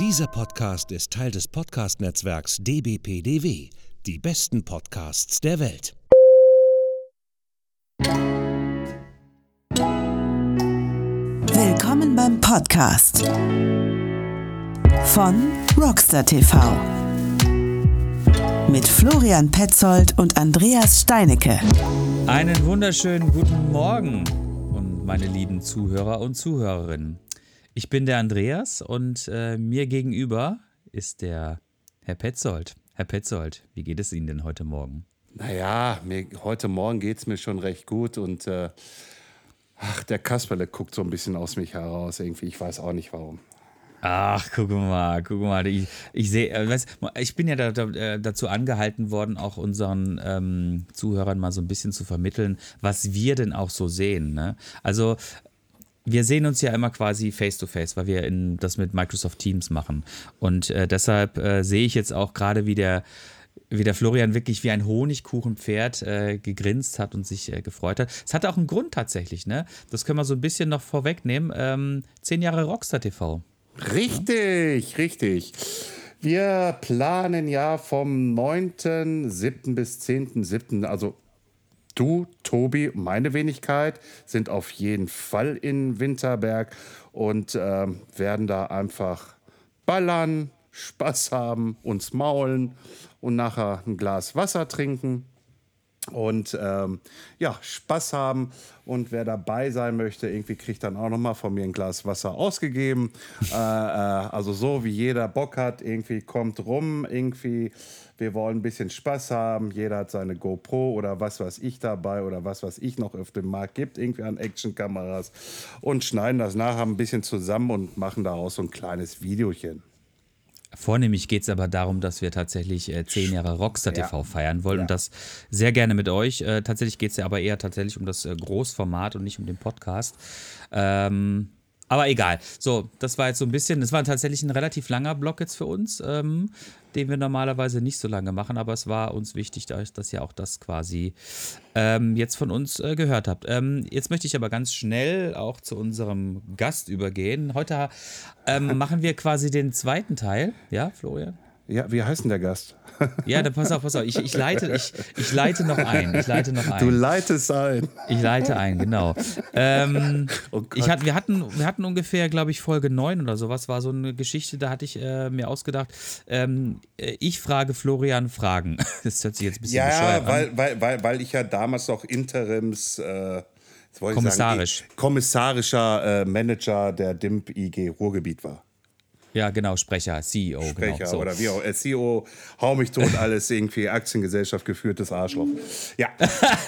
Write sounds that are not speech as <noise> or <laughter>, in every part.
Dieser Podcast ist Teil des Podcast-Netzwerks dbpdw, die besten Podcasts der Welt. Willkommen beim Podcast von Rockstar TV mit Florian Petzold und Andreas Steinecke. Einen wunderschönen guten Morgen und meine lieben Zuhörer und Zuhörerinnen. Ich bin der Andreas und äh, mir gegenüber ist der Herr Petzold. Herr Petzold, wie geht es Ihnen denn heute Morgen? Naja, mir, heute Morgen geht es mir schon recht gut und äh, ach, der Kasperle guckt so ein bisschen aus mich heraus irgendwie. Ich weiß auch nicht warum. Ach, guck mal, guck mal. Ich, ich sehe, äh, ich bin ja da, da, äh, dazu angehalten worden, auch unseren ähm, Zuhörern mal so ein bisschen zu vermitteln, was wir denn auch so sehen. Ne? Also wir sehen uns ja immer quasi face to face, weil wir in, das mit Microsoft Teams machen. Und äh, deshalb äh, sehe ich jetzt auch gerade, wie der, wie der Florian wirklich wie ein Honigkuchenpferd äh, gegrinst hat und sich äh, gefreut hat. Es hat auch einen Grund tatsächlich, ne? Das können wir so ein bisschen noch vorwegnehmen. Ähm, zehn Jahre Rockstar TV. Richtig, ja? richtig. Wir planen ja vom 9.7. bis 10.7., also du, Tobi, meine Wenigkeit sind auf jeden Fall in Winterberg und äh, werden da einfach ballern, Spaß haben, uns maulen und nachher ein Glas Wasser trinken und ähm, ja, Spaß haben. Und wer dabei sein möchte, irgendwie kriegt dann auch nochmal von mir ein Glas Wasser ausgegeben. äh, äh, also so wie jeder Bock hat, irgendwie kommt rum, irgendwie wir wollen ein bisschen Spaß haben. Jeder hat seine GoPro oder was weiß ich dabei oder was weiß ich noch auf dem Markt gibt, irgendwie an Actionkameras und schneiden das nachher ein bisschen zusammen und machen daraus so ein kleines Videochen. Vornehmlich geht es aber darum, dass wir tatsächlich äh, zehn Jahre Rockstar TV ja. feiern wollen ja. und das sehr gerne mit euch. Äh, tatsächlich geht es ja aber eher tatsächlich um das äh, Großformat und nicht um den Podcast. Ähm, aber egal. So, das war jetzt so ein bisschen, das war tatsächlich ein relativ langer Block jetzt für uns, ähm, den wir normalerweise nicht so lange machen, aber es war uns wichtig, dass ihr auch das quasi ähm, jetzt von uns äh, gehört habt. Ähm, jetzt möchte ich aber ganz schnell auch zu unserem Gast übergehen. Heute ähm, machen wir quasi den zweiten Teil, ja, Florian? Ja, wie heißt denn der Gast? Ja, dann pass auf, pass auf. Ich, ich, leite, ich, ich leite noch ein. Ich leite noch ein. Du leitest ein. Ich leite ein, genau. Ähm, oh ich hat, wir, hatten, wir hatten ungefähr, glaube ich, Folge 9 oder sowas, war so eine Geschichte, da hatte ich äh, mir ausgedacht, ähm, äh, ich frage Florian Fragen. <laughs> Das hört sich jetzt ein bisschen ja, weil, an. Weil, weil, weil ich ja damals noch Interims... Äh, Kommissarisch. Sagen, kommissarischer äh, Manager der DIMP IG Ruhrgebiet war. Ja, genau, Sprecher, CEO. Genau, Sprecher genau, so. oder wie auch. Äh, CEO, hau mich tot, <laughs> alles irgendwie Aktiengesellschaft geführtes Arschloch. Ja.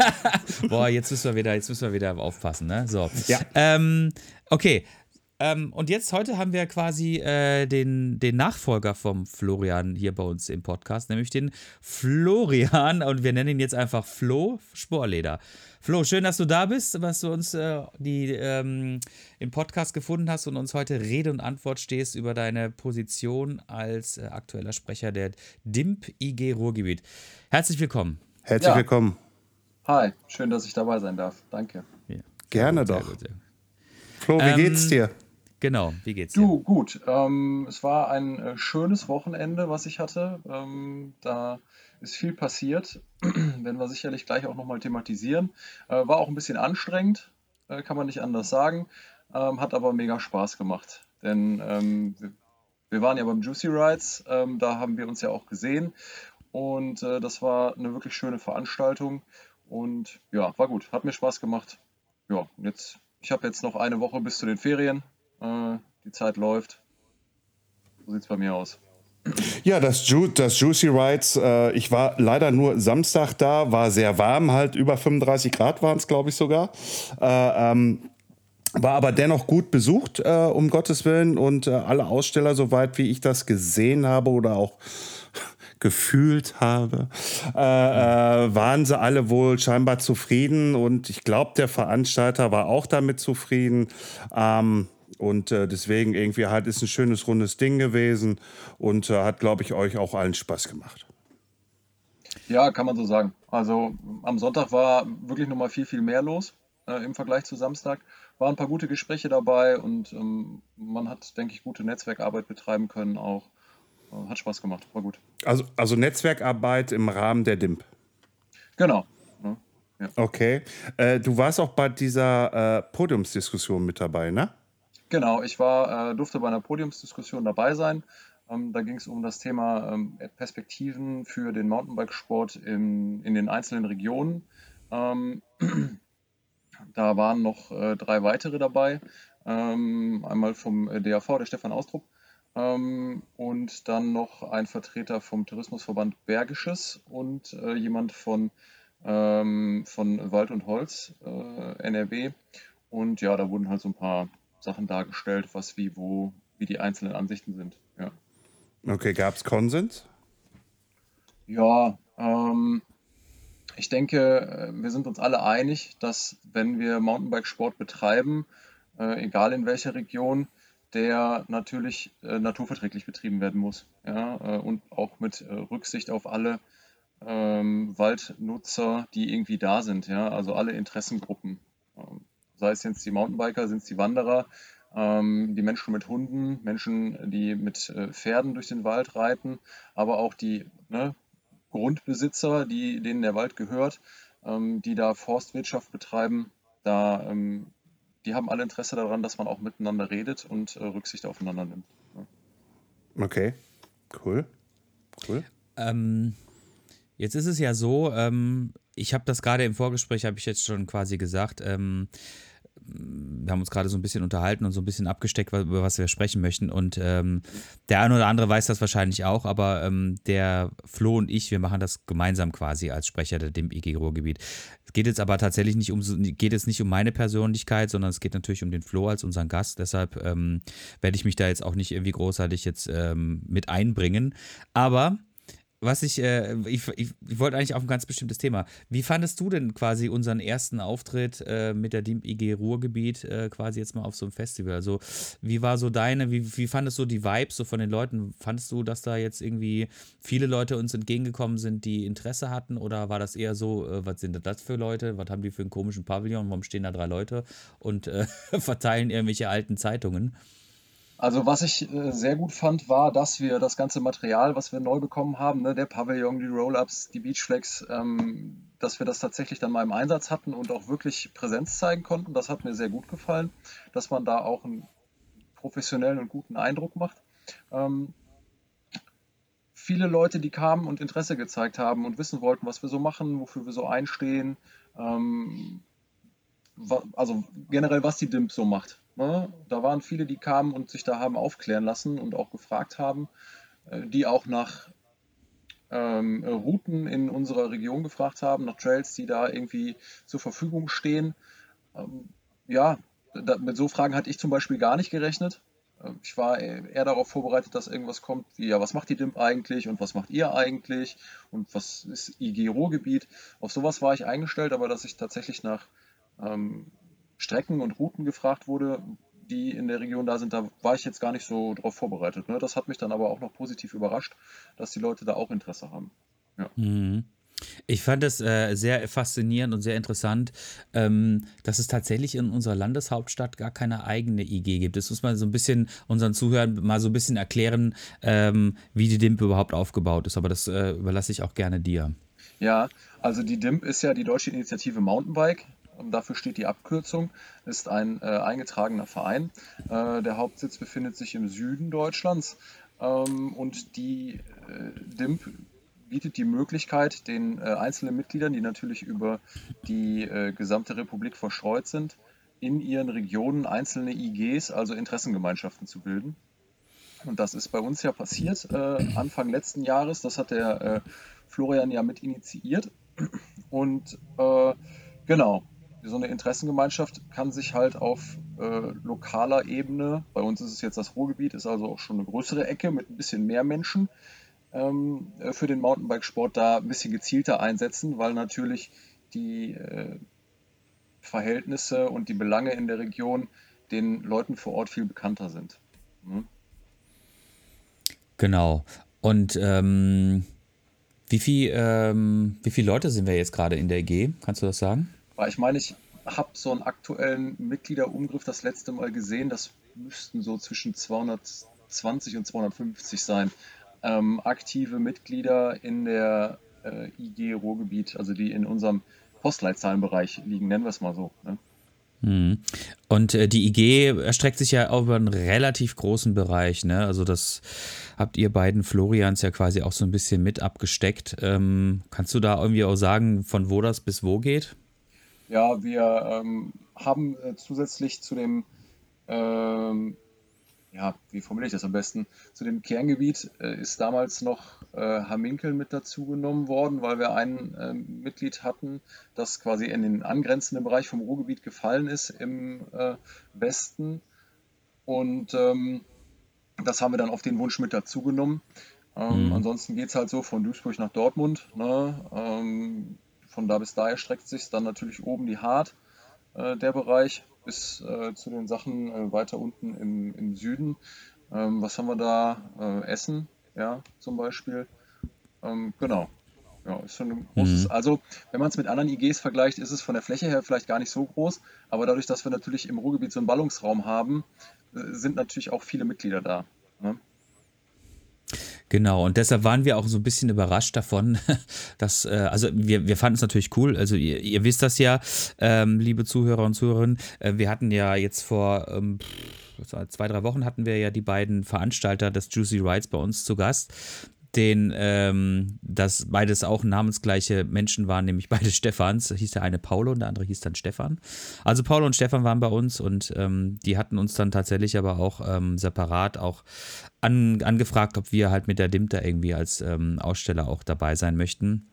<laughs> Boah, jetzt müssen wir wieder, jetzt müssen wir wieder aufpassen, ne? So. Ja. Ähm, okay. Ähm, und jetzt, heute haben wir quasi äh, den, den Nachfolger vom Florian hier bei uns im Podcast, nämlich den Florian, und wir nennen ihn jetzt einfach Flo Sporleder. Flo, schön, dass du da bist, was du uns äh, die, ähm, im Podcast gefunden hast und uns heute Rede und Antwort stehst über deine Position als äh, aktueller Sprecher der DIMP IG Ruhrgebiet. Herzlich willkommen. Herzlich ja. willkommen. Hi, schön, dass ich dabei sein darf. Danke. Ja. Gerne gut, doch. Gut, Flo, wie ähm, geht's dir? Genau, wie geht's dir? Du, gut. Ähm, es war ein äh, schönes Wochenende, was ich hatte. Ähm, da ist viel passiert. <clears throat> Werden wir sicherlich gleich auch nochmal thematisieren. Äh, war auch ein bisschen anstrengend, äh, kann man nicht anders sagen. Ähm, hat aber mega Spaß gemacht. Denn ähm, wir, wir, waren ja beim Juicy Rides, ähm, da haben wir uns ja auch gesehen. Und äh, das war eine wirklich schöne Veranstaltung. Und ja, war gut, hat mir Spaß gemacht. Ja, jetzt, ich habe jetzt noch eine Woche bis zu den Ferien. Äh, die Zeit läuft. So sieht es bei mir aus. Ja, das, Ju das Juicy Rides, äh, ich war leider nur Samstag da, war sehr warm, halt über 35 Grad waren es, glaube ich sogar. Äh, ähm, war aber dennoch gut besucht, äh, um Gottes Willen. Und äh, alle Aussteller, soweit wie ich das gesehen habe oder auch <laughs> gefühlt habe, äh, äh, waren sie alle wohl scheinbar zufrieden. Und ich glaube, der Veranstalter war auch damit zufrieden. Ähm, und äh, deswegen irgendwie halt ist ein schönes rundes Ding gewesen und äh, hat, glaube ich, euch auch allen Spaß gemacht. Ja, kann man so sagen. Also am Sonntag war wirklich nochmal viel, viel mehr los äh, im Vergleich zu Samstag. waren ein paar gute Gespräche dabei und ähm, man hat, denke ich, gute Netzwerkarbeit betreiben können auch. Äh, hat Spaß gemacht, war gut. Also, also Netzwerkarbeit im Rahmen der DIMP. Genau. Ja. Okay. Äh, du warst auch bei dieser äh, Podiumsdiskussion mit dabei, ne? Genau, ich war, äh, durfte bei einer Podiumsdiskussion dabei sein. Ähm, da ging es um das Thema ähm, Perspektiven für den Mountainbikesport in, in den einzelnen Regionen. Ähm, da waren noch äh, drei weitere dabei. Ähm, einmal vom DAV, der Stefan Austrup, ähm, und dann noch ein Vertreter vom Tourismusverband Bergisches und äh, jemand von ähm, von Wald und Holz, äh, NRW. Und ja, da wurden halt so ein paar Sachen dargestellt, was wie, wo, wie die einzelnen Ansichten sind. Ja. Okay, gab es Konsens? Ja, ähm, ich denke, äh, wir sind uns alle einig, dass wenn wir Mountainbikesport betreiben, äh, egal in welcher Region, der natürlich äh, naturverträglich betrieben werden muss. Ja, äh, und auch mit äh, Rücksicht auf alle ähm, Waldnutzer, die irgendwie da sind, ja, also alle Interessengruppen. Ähm, sei es jetzt die Mountainbiker, sind es die Wanderer, ähm, die Menschen mit Hunden, Menschen, die mit äh, Pferden durch den Wald reiten, aber auch die ne, Grundbesitzer, die, denen der Wald gehört, ähm, die da Forstwirtschaft betreiben, da, ähm, die haben alle Interesse daran, dass man auch miteinander redet und äh, Rücksicht aufeinander nimmt. Ja. Okay, cool. Cool. Ähm, Jetzt ist es ja so, ähm, ich habe das gerade im Vorgespräch, habe ich jetzt schon quasi gesagt, ähm, wir haben uns gerade so ein bisschen unterhalten und so ein bisschen abgesteckt, über was wir sprechen möchten. Und ähm, der eine oder andere weiß das wahrscheinlich auch, aber ähm, der Flo und ich, wir machen das gemeinsam quasi als Sprecher der DIM IG Ruhrgebiet. Es geht jetzt aber tatsächlich nicht um geht jetzt nicht um meine Persönlichkeit, sondern es geht natürlich um den Flo als unseren Gast. Deshalb ähm, werde ich mich da jetzt auch nicht irgendwie großartig jetzt ähm, mit einbringen. Aber was ich, äh, ich, ich, ich, wollte eigentlich auf ein ganz bestimmtes Thema. Wie fandest du denn quasi unseren ersten Auftritt äh, mit der DIMP IG Ruhrgebiet äh, quasi jetzt mal auf so einem Festival? Also, wie war so deine, wie, wie fandest du die Vibes so von den Leuten? Fandest du, dass da jetzt irgendwie viele Leute uns entgegengekommen sind, die Interesse hatten? Oder war das eher so, äh, was sind das für Leute? Was haben die für einen komischen Pavillon? Warum stehen da drei Leute und äh, <laughs> verteilen irgendwelche alten Zeitungen? Also was ich äh, sehr gut fand, war, dass wir das ganze Material, was wir neu bekommen haben, ne, der Pavillon, die Roll-Ups, die Beachflex, ähm, dass wir das tatsächlich dann mal im Einsatz hatten und auch wirklich Präsenz zeigen konnten. Das hat mir sehr gut gefallen, dass man da auch einen professionellen und guten Eindruck macht. Ähm, viele Leute, die kamen und Interesse gezeigt haben und wissen wollten, was wir so machen, wofür wir so einstehen, ähm, also generell, was die DIMP so macht. Ne? Da waren viele, die kamen und sich da haben aufklären lassen und auch gefragt haben, äh, die auch nach ähm, Routen in unserer Region gefragt haben, nach Trails, die da irgendwie zur Verfügung stehen. Ähm, ja, da, mit so Fragen hatte ich zum Beispiel gar nicht gerechnet. Ähm, ich war eher darauf vorbereitet, dass irgendwas kommt, wie ja, was macht die DIMP eigentlich und was macht ihr eigentlich und was ist IG Ruhrgebiet. Auf sowas war ich eingestellt, aber dass ich tatsächlich nach ähm, Strecken und Routen gefragt wurde, die in der Region da sind, da war ich jetzt gar nicht so drauf vorbereitet. Ne? Das hat mich dann aber auch noch positiv überrascht, dass die Leute da auch Interesse haben. Ja. Mhm. Ich fand es äh, sehr faszinierend und sehr interessant, ähm, dass es tatsächlich in unserer Landeshauptstadt gar keine eigene IG gibt. Das muss man so ein bisschen unseren Zuhörern mal so ein bisschen erklären, ähm, wie die DIMP überhaupt aufgebaut ist. Aber das äh, überlasse ich auch gerne dir. Ja, also die DIMP ist ja die Deutsche Initiative Mountainbike dafür steht die Abkürzung, ist ein äh, eingetragener Verein. Äh, der Hauptsitz befindet sich im Süden Deutschlands ähm, und die äh, DIMP bietet die Möglichkeit, den äh, einzelnen Mitgliedern, die natürlich über die äh, gesamte Republik verstreut sind, in ihren Regionen einzelne IGs, also Interessengemeinschaften zu bilden. Und das ist bei uns ja passiert äh, Anfang letzten Jahres. Das hat der Florian ja mit initiiert. Und genau, so eine Interessengemeinschaft kann sich halt auf äh, lokaler Ebene, bei uns ist es jetzt das Ruhrgebiet, ist also auch schon eine größere Ecke mit ein bisschen mehr Menschen, ähm, äh, für den Mountainbikesport da ein bisschen gezielter einsetzen, weil natürlich die äh, Verhältnisse und die Belange in der Region den Leuten vor Ort viel bekannter sind. Mhm. Genau. Und ähm, wie, viel, ähm, wie viele Leute sind wir jetzt gerade in der EG? Kannst du das sagen? Ich meine, ich habe so einen aktuellen Mitgliederumgriff das letzte Mal gesehen. Das müssten so zwischen 220 und 250 sein. Ähm, aktive Mitglieder in der äh, IG Ruhrgebiet, also die in unserem Postleitzahlenbereich liegen, nennen wir es mal so. Ne? Mhm. Und äh, die IG erstreckt sich ja über einen relativ großen Bereich, ne? Also das habt ihr beiden Florians ja quasi auch so ein bisschen mit abgesteckt. Ähm, kannst du da irgendwie auch sagen, von wo das bis wo geht? Ja, wir ähm, haben äh, zusätzlich zu dem ähm, ja, wie formuliere ich das am besten? Zu dem Kerngebiet äh, ist damals noch äh, Haminkel mit dazugenommen worden, weil wir ein äh, Mitglied hatten, das quasi in den angrenzenden Bereich vom Ruhrgebiet gefallen ist im äh, Westen. Und ähm, das haben wir dann auf den Wunsch mit dazugenommen. Ähm, mhm. Ansonsten geht es halt so von Duisburg nach Dortmund. Ne? Ähm, von da bis da erstreckt sich dann natürlich oben die Hart, äh, der Bereich bis äh, zu den Sachen äh, weiter unten im, im Süden. Ähm, was haben wir da? Äh, Essen, ja, zum Beispiel. Ähm, genau. Ja, ist schon ein großes. Mhm. Also, wenn man es mit anderen IGs vergleicht, ist es von der Fläche her vielleicht gar nicht so groß. Aber dadurch, dass wir natürlich im Ruhrgebiet so einen Ballungsraum haben, äh, sind natürlich auch viele Mitglieder da. Ne? Genau, und deshalb waren wir auch so ein bisschen überrascht davon, <laughs> dass, äh, also wir, wir fanden es natürlich cool, also ihr, ihr wisst das ja, ähm, liebe Zuhörer und Zuhörerinnen, äh, wir hatten ja jetzt vor ähm, zwei, drei Wochen hatten wir ja die beiden Veranstalter des Juicy Rides bei uns zu Gast den, ähm, dass beides auch namensgleiche Menschen waren, nämlich beide <laughs> Stefans. Hieß der eine Paulo und der andere hieß dann Stefan. Also Paulo und Stefan waren bei uns und ähm, die hatten uns dann tatsächlich aber auch ähm, separat auch an, angefragt, ob wir halt mit der Dimter irgendwie als ähm, Aussteller auch dabei sein möchten.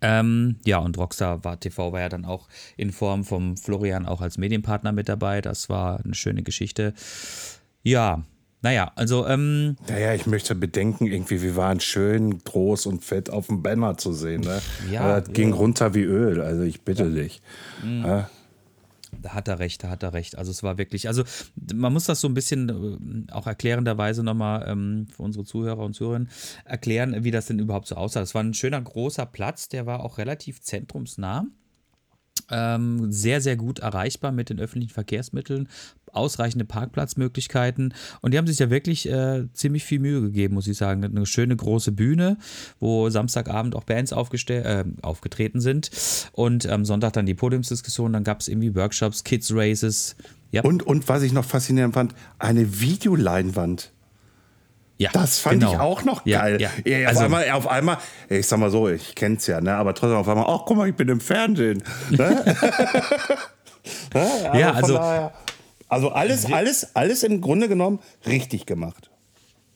Ähm, ja, und Rockstar war, TV war ja dann auch in Form vom Florian auch als Medienpartner mit dabei. Das war eine schöne Geschichte. Ja, naja, also. Ähm, naja, ich möchte bedenken, irgendwie, wir waren schön groß und fett auf dem Banner zu sehen. Ne? <laughs> Ja, das ging runter wie Öl, also ich bitte ja. dich. Mhm. Ja? Da hat er recht, da hat er recht. Also es war wirklich, also man muss das so ein bisschen äh, auch erklärenderweise nochmal ähm, für unsere Zuhörer und Zuhörerinnen erklären, wie das denn überhaupt so aussah. Es war ein schöner großer Platz, der war auch relativ zentrumsnah. Ähm, sehr, sehr gut erreichbar mit den öffentlichen Verkehrsmitteln, ausreichende Parkplatzmöglichkeiten und die haben sich ja wirklich äh, ziemlich viel Mühe gegeben, muss ich sagen. Eine schöne große Bühne, wo Samstagabend auch Bands äh, aufgetreten sind und am Sonntag dann die Podiumsdiskussion, dann gab es irgendwie Workshops, Kids Races. Yep. Und, und was ich noch faszinierend fand, eine Videoleinwand. Ja, das fand genau. ich auch noch geil. Ja, ja. ja auf, also, einmal, auf einmal, ich sag mal so, ich kenn's ja, ne? aber trotzdem auf einmal, ach guck mal, ich bin im Fernsehen. Ne? <laughs> <laughs> ja, also, also alles, alles, alles im Grunde genommen richtig gemacht.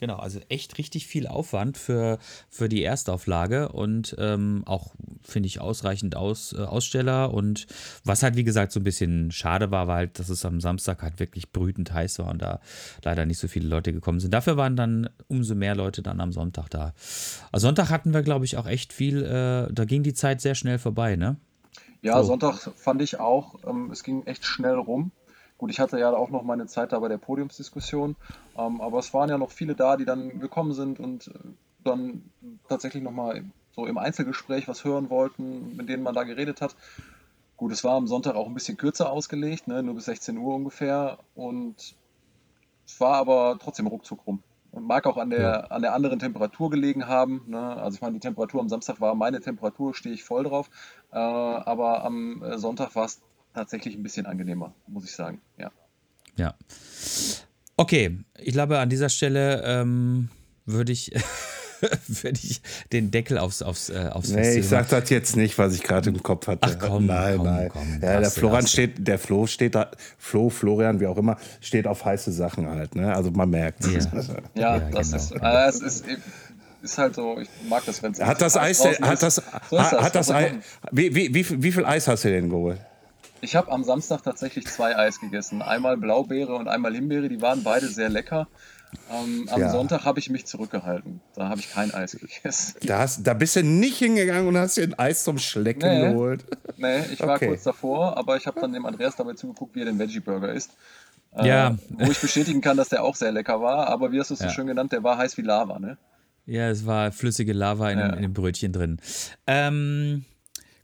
Genau, also echt richtig viel Aufwand für, für die Erstauflage und ähm, auch, finde ich, ausreichend Aus, äh, Aussteller. Und was halt, wie gesagt, so ein bisschen schade war, war halt, dass es am Samstag halt wirklich brütend heiß war und da leider nicht so viele Leute gekommen sind. Dafür waren dann umso mehr Leute dann am Sonntag da. Am Sonntag hatten wir, glaube ich, auch echt viel, äh, da ging die Zeit sehr schnell vorbei, ne? Ja, oh. Sonntag fand ich auch, ähm, es ging echt schnell rum. Gut, ich hatte ja auch noch meine Zeit da bei der Podiumsdiskussion, ähm, aber es waren ja noch viele da, die dann gekommen sind und äh, dann tatsächlich nochmal so im Einzelgespräch was hören wollten, mit denen man da geredet hat. Gut, es war am Sonntag auch ein bisschen kürzer ausgelegt, ne, nur bis 16 Uhr ungefähr und es war aber trotzdem ruckzuck rum. Mag auch an der, ja. an der anderen Temperatur gelegen haben. Ne? Also ich meine, die Temperatur am Samstag war meine Temperatur, stehe ich voll drauf. Äh, aber am äh, Sonntag war es tatsächlich ein bisschen angenehmer, muss ich sagen. Ja. Ja. Okay, ich glaube, an dieser Stelle ähm, würde ich. <laughs> würde ich den Deckel aufs, aufs, äh, aufs Nee, Festival. ich sag das jetzt nicht, was ich gerade im Kopf hatte. Ach komm, nein, komm, nein. Komm, ja, der Florian steht, der Flo steht da, Flo, Florian, wie auch immer, steht auf heiße Sachen halt, ne? Also man merkt <laughs> Ja, ja, ja das genau. ist, äh, es ist, ist halt so, ich mag das, wenn es Hat das Eis, hat das, so das, hat das Eis, wie, wie, wie, wie viel Eis hast du denn geholt? Ich habe am Samstag tatsächlich zwei Eis gegessen. Einmal Blaubeere und einmal Himbeere. Die waren beide sehr lecker. Ähm, am ja. Sonntag habe ich mich zurückgehalten. Da habe ich kein Eis gegessen. Da, hast, da bist du nicht hingegangen und hast dir ein Eis zum Schlecken nee. geholt. Nee, ich war okay. kurz davor, aber ich habe dann dem Andreas dabei zugeguckt, wie er den Veggie Burger isst. Äh, ja. Wo ich bestätigen kann, dass der auch sehr lecker war. Aber wie hast du es ja. so schön genannt, der war heiß wie Lava, ne? Ja, es war flüssige Lava in, ja. in dem Brötchen drin. Ähm,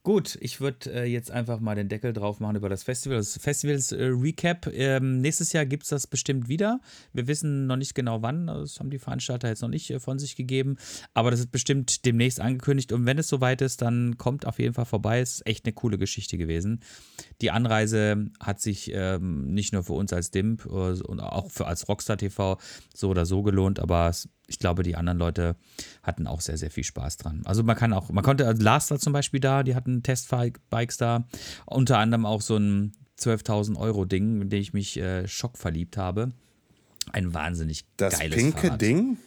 Gut, ich würde äh, jetzt einfach mal den Deckel drauf machen über das Festival. Das Festivals-Recap. Äh, ähm, nächstes Jahr gibt es das bestimmt wieder. Wir wissen noch nicht genau wann. Das haben die Veranstalter jetzt noch nicht äh, von sich gegeben. Aber das ist bestimmt demnächst angekündigt. Und wenn es soweit ist, dann kommt auf jeden Fall vorbei. Es ist echt eine coole Geschichte gewesen. Die Anreise hat sich ähm, nicht nur für uns als DIMP äh, und auch für als Rockstar TV so oder so gelohnt. Aber es ich glaube, die anderen Leute hatten auch sehr, sehr viel Spaß dran. Also man kann auch, man konnte, also Lars war zum Beispiel da, die hatten Testbikes da, unter anderem auch so ein 12.000 Euro Ding, in dem ich mich äh, schockverliebt habe. Ein wahnsinnig das geiles pinke Fahrrad. Ding?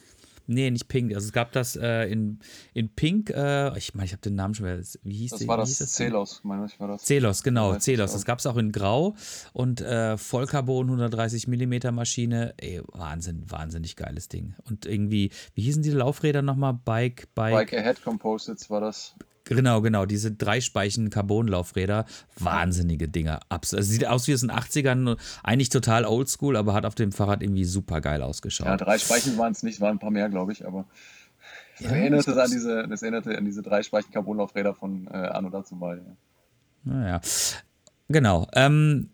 Nee, nicht Pink. Also es gab das äh, in, in Pink, äh, ich meine, ich habe den Namen schon wieder. Wie hieß Das die, war das hieß das? Celos, meine ich, war das. Celos, genau, Celos. Das gab es auch in Grau und äh, Vollcarbon 130 mm Maschine. Ey, Wahnsinn, wahnsinnig geiles Ding. Und irgendwie, wie hießen die Laufräder nochmal? Bike, Bike. Bike Ahead Composites war das. Genau, genau, diese dreispeichen Carbon-Laufräder. Wahnsinnige Dinger. Abs also sieht aus wie aus den 80ern, eigentlich total oldschool, aber hat auf dem Fahrrad irgendwie super geil ausgeschaut. Ja, drei Speichen waren es nicht, waren ein paar mehr, glaube ich, aber das, Ja, erinnerte ich an diese, das erinnerte an diese drei Speichen Carbonlaufräder von äh, Anno dazu mal. Ja. Naja, genau. Ähm,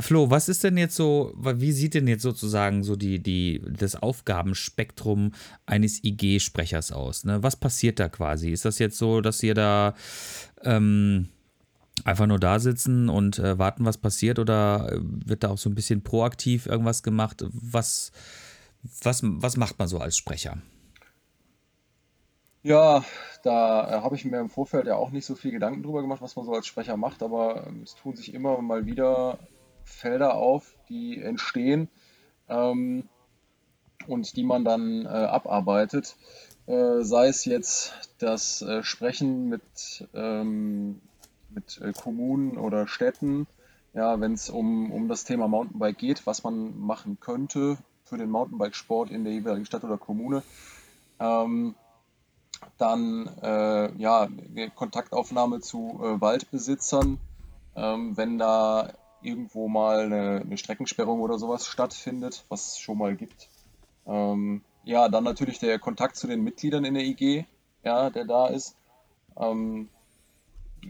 Flo, was ist denn jetzt so, wie sieht denn jetzt sozusagen so die, die, das Aufgabenspektrum eines IG-Sprechers aus? Ne? Was passiert da quasi? Ist das jetzt so, dass ihr da ähm, einfach nur da sitzen und äh, warten, was passiert, oder äh, wird da auch so ein bisschen proaktiv irgendwas gemacht? Was, was, was macht man so als Sprecher? Ja, da äh, habe ich mir im Vorfeld ja auch nicht so viel Gedanken drüber gemacht, was man so als Sprecher macht, aber ähm, es tun sich immer mal wieder Felder auf, die entstehen ähm, und die man dann äh, abarbeitet. Äh, sei es jetzt das äh, Sprechen mit, ähm, mit äh, Kommunen oder Städten, ja, wenn es um, um das Thema Mountainbike geht, was man machen könnte für den Mountainbikesport in der jeweiligen Stadt oder Kommune. Ähm, dann äh, ja, Kontaktaufnahme zu äh, Waldbesitzern, ähm, wenn da irgendwo mal eine, eine Streckensperrung oder sowas stattfindet, was es schon mal gibt. Ähm, ja, dann natürlich der Kontakt zu den Mitgliedern in der IG, ja, der da ist. Ähm,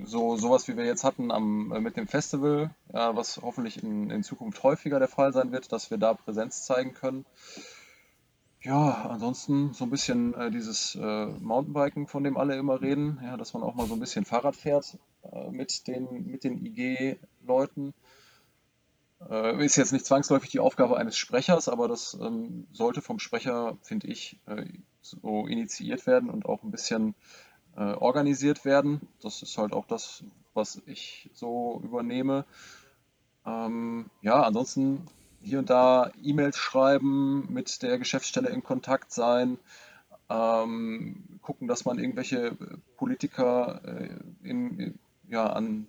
so sowas wie wir jetzt hatten am, äh, mit dem Festival, ja, was hoffentlich in, in Zukunft häufiger der Fall sein wird, dass wir da Präsenz zeigen können. Ja, ansonsten so ein bisschen äh, dieses äh, Mountainbiken, von dem alle immer reden, ja, dass man auch mal so ein bisschen Fahrrad fährt äh, mit den, mit den IG-Leuten. Äh, ist jetzt nicht zwangsläufig die Aufgabe eines Sprechers, aber das ähm, sollte vom Sprecher, finde ich, äh, so initiiert werden und auch ein bisschen äh, organisiert werden. Das ist halt auch das, was ich so übernehme. Ähm, ja, ansonsten hier und da E-Mails schreiben, mit der Geschäftsstelle in Kontakt sein, ähm, gucken, dass man irgendwelche Politiker äh, in, ja, an,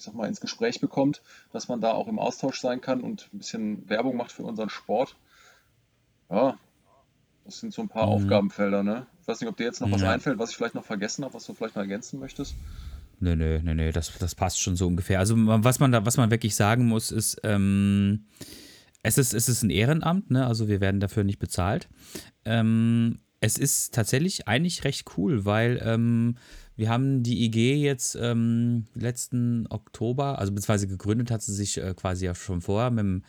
ich sag mal, ins Gespräch bekommt, dass man da auch im Austausch sein kann und ein bisschen Werbung macht für unseren Sport. Ja, das sind so ein paar Aufgabenfelder, ne? Ich weiß nicht, ob dir jetzt noch was Ja. einfällt, was ich vielleicht noch vergessen habe, was du vielleicht noch ergänzen möchtest. Nö, nö, nö, nö, das, das passt schon so ungefähr. Also was man da, was man wirklich sagen muss, ist, ähm, es ist, es ist ein Ehrenamt, ne? Also wir werden dafür nicht bezahlt. Ähm, es ist tatsächlich eigentlich recht cool, weil ähm, wir haben die IG jetzt ähm, letzten Oktober, also beziehungsweise gegründet hat sie sich äh, quasi ja schon vorher mit,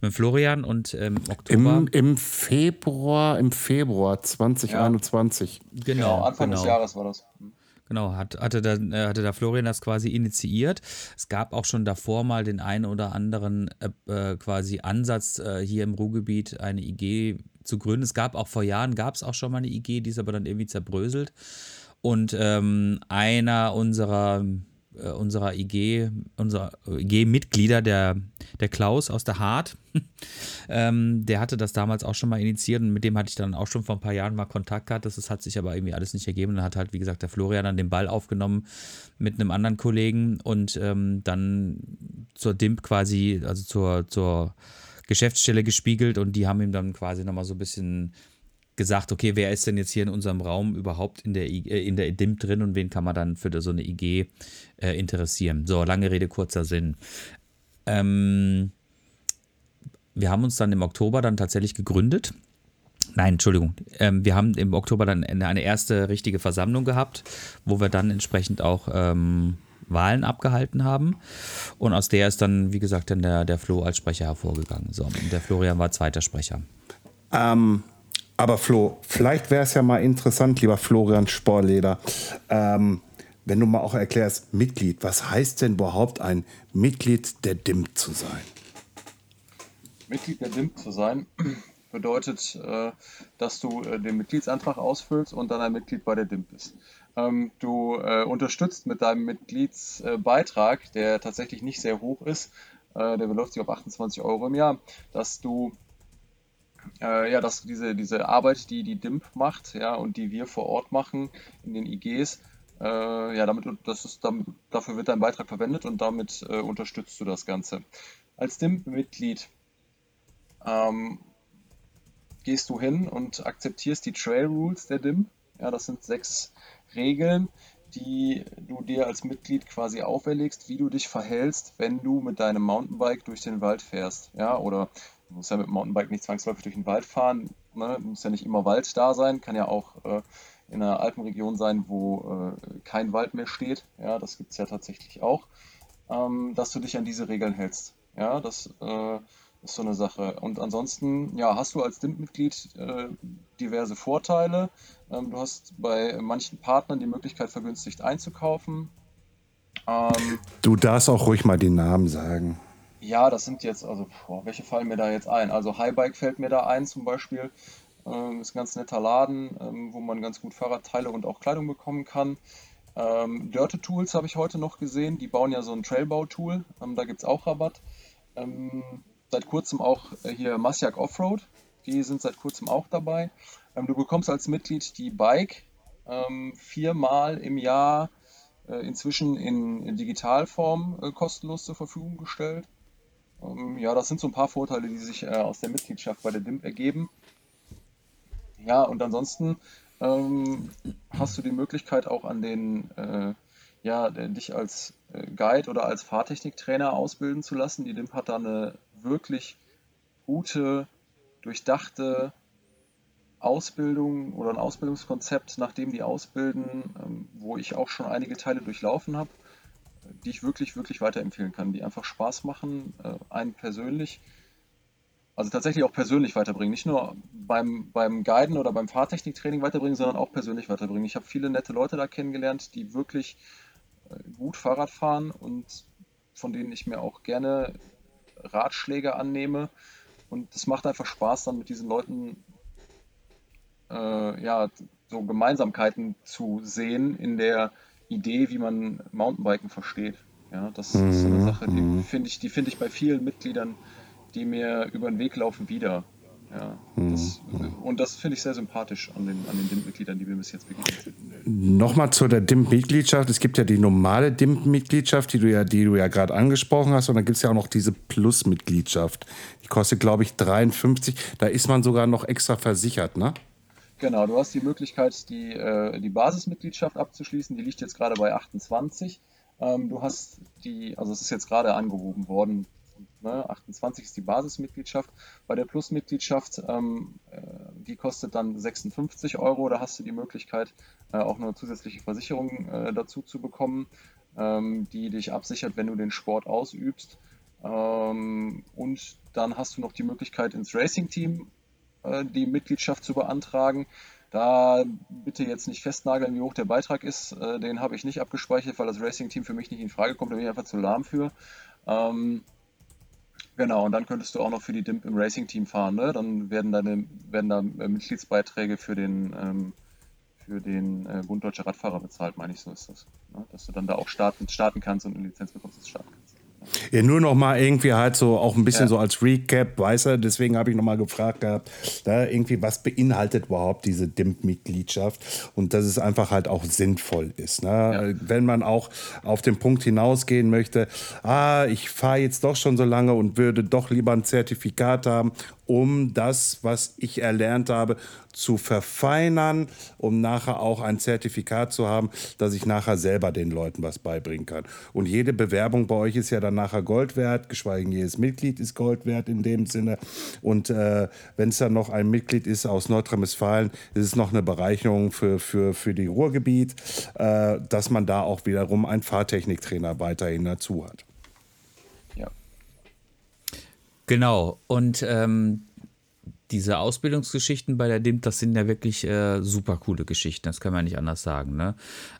mit Florian und ähm, Oktober. Im, Im Februar, im Februar 2021. Genau, Anfang des genau. Jahres war das. Hm. Genau, hat, hatte, da, äh, hatte da Florian das quasi initiiert. Es gab auch schon davor mal den einen oder anderen äh, äh, quasi Ansatz, äh, hier im Ruhrgebiet eine IG zu gründen. Es gab auch vor Jahren, gab es auch schon mal eine IG, die ist aber dann irgendwie zerbröselt. Und ähm, einer unserer, äh, unserer IG, unserer IG-Mitglieder, der, der Klaus aus der Hart, <laughs> ähm, der hatte das damals auch schon mal initiiert und mit dem hatte ich dann auch schon vor ein paar Jahren mal Kontakt gehabt. Das, das hat sich aber irgendwie alles nicht ergeben. Dann hat halt, wie gesagt, der Florian dann den Ball aufgenommen mit einem anderen Kollegen und ähm, dann zur DIMP quasi, also zur, zur Geschäftsstelle gespiegelt und die haben ihm dann quasi nochmal so ein bisschen gesagt, okay, wer ist denn jetzt hier in unserem Raum überhaupt in der, äh, in der DIMP drin und wen kann man dann für so eine IG äh, interessieren? So, lange Rede, kurzer Sinn. Ähm, wir haben uns dann im Oktober dann tatsächlich gegründet Nein, Entschuldigung. Ähm, wir haben im Oktober dann eine erste richtige Versammlung gehabt, wo wir dann entsprechend auch ähm, Wahlen abgehalten haben. Und aus der ist dann, wie gesagt, dann der, der Flo als Sprecher hervorgegangen. So, und der Florian war zweiter Sprecher. Ähm, aber Flo, vielleicht wäre es ja mal interessant, lieber Florian Sporleder, ähm, wenn du mal auch erklärst, Mitglied, was heißt denn überhaupt ein Mitglied der DIMP zu sein? Mitglied der DIMP zu sein <clears throat> bedeutet, äh, dass du äh, den Mitgliedsantrag ausfüllst und dann ein Mitglied bei der DIMP bist. Ähm, du äh, unterstützt mit deinem Mitgliedsbeitrag, der tatsächlich nicht sehr hoch ist, der beläuft sich auf 28 Euro im Jahr, dass du ja, dass diese, diese Arbeit, die die DIMP macht, ja, und die wir vor Ort machen in den IGs, äh, ja, damit, das ist, dafür wird dein Beitrag verwendet und damit äh, unterstützt du das Ganze. Als DIMP-Mitglied ähm, gehst du hin und akzeptierst die Trail Rules der DIM. Ja, das sind sechs Regeln, die du dir als Mitglied quasi auferlegst, wie du dich verhältst, wenn du mit deinem Mountainbike durch den Wald fährst. Ja, oder du musst ja mit dem Mountainbike nicht zwangsläufig durch den Wald fahren. Ne? Muss ja nicht immer Wald da sein, kann ja auch äh, in einer Alpenregion sein, wo äh, kein Wald mehr steht. Ja, das gibt es ja tatsächlich auch. Ähm, dass du dich an diese Regeln hältst. Ja, das äh, ist so eine Sache. Und ansonsten, ja, hast du als DIMP-Mitglied äh, diverse Vorteile. Ähm, du hast bei manchen Partnern die Möglichkeit, vergünstigt einzukaufen. Ähm, du darfst auch ruhig mal die Namen sagen. Ja, das sind jetzt, also, boah, welche fallen mir da jetzt ein? Also, Highbike fällt mir da ein zum Beispiel. Ähm, ist ein ganz netter Laden, ähm, wo man ganz gut Fahrradteile und auch Kleidung bekommen kann. Ähm, Dirte Tools habe ich heute noch gesehen. Die bauen ja so ein Trailbau-Tool. Ähm, da gibt es auch Rabatt. Ähm, seit kurzem auch äh, hier Masjak Offroad. Die sind seit kurzem auch dabei. Ähm, du bekommst als Mitglied die Bike ähm, viermal im Jahr äh, inzwischen in, in Digitalform äh, kostenlos zur Verfügung gestellt. Ähm, ja, das sind so ein paar Vorteile, die sich äh, aus der Mitgliedschaft bei der DIMP ergeben. Ja, und ansonsten ähm, hast du die Möglichkeit auch an den äh, ja, dich als äh, Guide oder als Fahrtechniktrainer ausbilden zu lassen. Die DIMP hat da eine wirklich gute, durchdachte Ausbildung oder ein Ausbildungskonzept, nachdem die ausbilden, ähm, wo ich auch schon einige Teile durchlaufen habe, die ich wirklich, wirklich weiterempfehlen kann, die einfach Spaß machen, äh, einen persönlich, also tatsächlich auch persönlich weiterbringen. Nicht nur beim, beim Guiden oder beim Fahrtechniktraining weiterbringen, sondern auch persönlich weiterbringen. Ich habe viele nette Leute da kennengelernt, die wirklich äh, gut Fahrrad fahren und von denen ich mir auch gerne Ratschläge annehme. Und es macht einfach Spaß, dann mit diesen Leuten äh, ja, so Gemeinsamkeiten zu sehen in der Idee, wie man Mountainbiken versteht. Ja, das mhm. ist so eine mhm, Sache, die mhm. finde ich, die ich bei vielen Mitgliedern, die mir über den Weg laufen, wieder. Ja, das, mhm. Und das finde ich sehr sympathisch an den, an den DIMP-Mitgliedern, die wir bis jetzt begegnet sind. Nochmal zu der DIMP-Mitgliedschaft. Es gibt ja die normale DIMP-Mitgliedschaft, die du ja, die du ja gerade angesprochen hast. Und dann gibt es ja auch noch diese Plus-Mitgliedschaft. Die kostet, glaube ich, 53. Da ist man sogar noch extra versichert, ne? Genau, du hast die Möglichkeit, die, äh, die Basismitgliedschaft abzuschließen. Die liegt jetzt gerade bei 28. Ähm, du hast die, also es ist jetzt gerade angehoben worden, Ne? 28 ist die Basismitgliedschaft. Bei der Plusmitgliedschaft, ähm, äh, die kostet dann 56 Euro. Da hast du die Möglichkeit, äh, auch eine zusätzliche Versicherung äh, dazu zu bekommen, ähm, die dich absichert, wenn du den Sport ausübst. Ähm, und dann hast du noch die Möglichkeit, ins Racing-Team die Mitgliedschaft zu beantragen. Da bitte jetzt nicht festnageln, wie hoch der Beitrag ist. Äh, den habe ich nicht abgespeichert, weil das Racing-Team für mich nicht in Frage kommt. Da bin ich einfach zu lahm für. Ähm, Genau, und dann könntest du auch noch für die DIMP im Racing-Team fahren. Ne? Dann werden, deine, werden da äh, Mitgliedsbeiträge für den, ähm, für den äh, Bund Deutscher Radfahrer bezahlt, meine ich, so ist das. Ne? Dass du dann da auch starten, starten kannst und eine Lizenz bekommst, dass du starten kannst. Ja, nur noch mal irgendwie halt so auch ein bisschen ja. so als Recap, weißt du, deswegen habe ich noch mal gefragt gehabt, da irgendwie, was beinhaltet überhaupt diese DIMP-Mitgliedschaft und dass es einfach halt auch sinnvoll ist. Ne? Ja. Wenn man auch auf den Punkt hinausgehen möchte, ah, ich fahre jetzt doch schon so lange und würde doch lieber ein Zertifikat haben um das, was ich erlernt habe, zu verfeinern, um nachher auch ein Zertifikat zu haben, dass ich nachher selber den Leuten was beibringen kann. Und jede Bewerbung bei euch ist ja dann nachher Gold wert, geschweige denn jedes Mitglied ist Gold wert in dem Sinne. Und äh, wenn es dann noch ein Mitglied ist aus Nordrhein-Westfalen, ist es noch eine Bereicherung für, für, für die Ruhrgebiet, äh, dass man da auch wiederum einen Fahrtechniktrainer weiterhin dazu hat. Genau. Und ähm, diese Ausbildungsgeschichten bei der DIMT, das sind ja wirklich äh, super coole Geschichten, das kann man nicht anders sagen. Ne?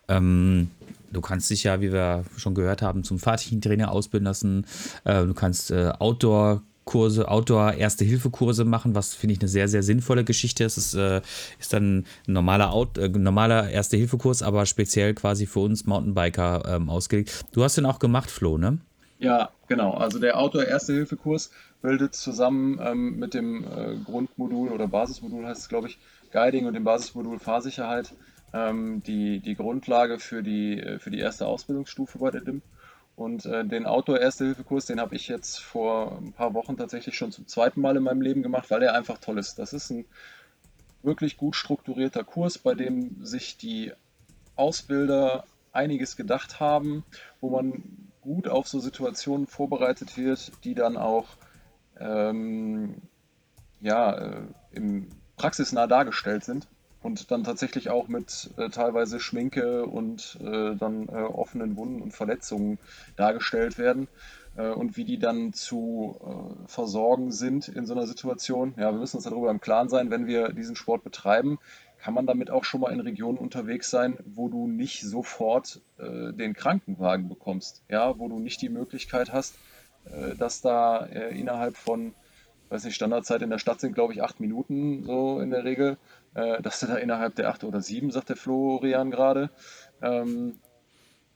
Ähm, du kannst dich ja, wie wir schon gehört haben, zum Fahrtechniktrainer ausbilden lassen. Äh, du kannst äh, Outdoor- Kurse, Outdoor-Erste-Hilfe-Kurse machen, was finde ich eine sehr, sehr sinnvolle Geschichte ist. Es äh, ist dann ein normaler, äh, normaler Erste-Hilfe-Kurs, aber speziell quasi für uns Mountainbiker ähm, ausgelegt. Du hast den auch gemacht, Flo, ne? Ja, genau. Also der Outdoor-Erste-Hilfe-Kurs bildet zusammen ähm, mit dem äh, Grundmodul oder Basismodul heißt es, glaube ich, Guiding und dem Basismodul Fahrsicherheit ähm, die, die Grundlage für die, äh, für die erste Ausbildungsstufe bei der DIM. Und äh, den Outdoor-Erste-Hilfe-Kurs, den habe ich jetzt vor ein paar Wochen tatsächlich schon zum zweiten Mal in meinem Leben gemacht, weil der einfach toll ist. Das ist ein wirklich gut strukturierter Kurs, bei dem sich die Ausbilder einiges gedacht haben, wo man gut auf so Situationen vorbereitet wird, die dann auch ähm, ja, äh, im praxisnah dargestellt sind und dann tatsächlich auch mit äh, teilweise Schminke und äh, dann äh, offenen Wunden und Verletzungen dargestellt werden äh, und wie die dann zu äh, versorgen sind in so einer Situation. Ja, wir müssen uns darüber im Klaren sein, wenn wir diesen Sport betreiben, kann man damit auch schon mal in Regionen unterwegs sein, wo du nicht sofort den Krankenwagen bekommst, ja, wo du nicht die Möglichkeit hast, dass da innerhalb von weiß nicht, Standardzeit in der Stadt sind, glaube ich, acht Minuten so in der Regel, äh, dass du da innerhalb der acht oder sieben, sagt der Florian gerade, ähm,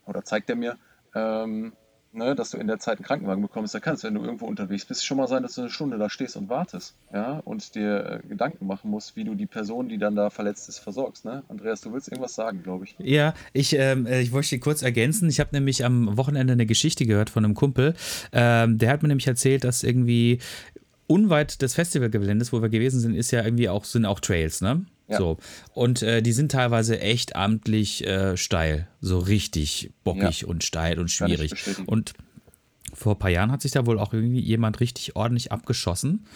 oder zeigt er mir, ähm, ne, dass du in der Zeit einen Krankenwagen bekommst. Da kann es, wenn du irgendwo unterwegs bist, schon mal sein, dass du eine Stunde da stehst und wartest, ja, und dir äh, Gedanken machen musst, wie du die Person, die dann da verletzt ist, versorgst. Ne? Andreas, du willst irgendwas sagen, glaube ich. Ja, ich, ähm, äh, ich wollte kurz ergänzen. Ich habe nämlich am Wochenende eine Geschichte gehört von einem Kumpel. Ähm, der hat mir nämlich erzählt, dass irgendwie unweit des Festivalgeländes, wo wir gewesen sind, ist ja irgendwie auch, sind auch Trails, ne? Ja. So. Und äh, die sind teilweise echt amtlich äh, steil. So richtig bockig ja. und steil und schwierig. Und vor ein paar Jahren hat sich da wohl auch irgendwie jemand richtig ordentlich abgeschossen.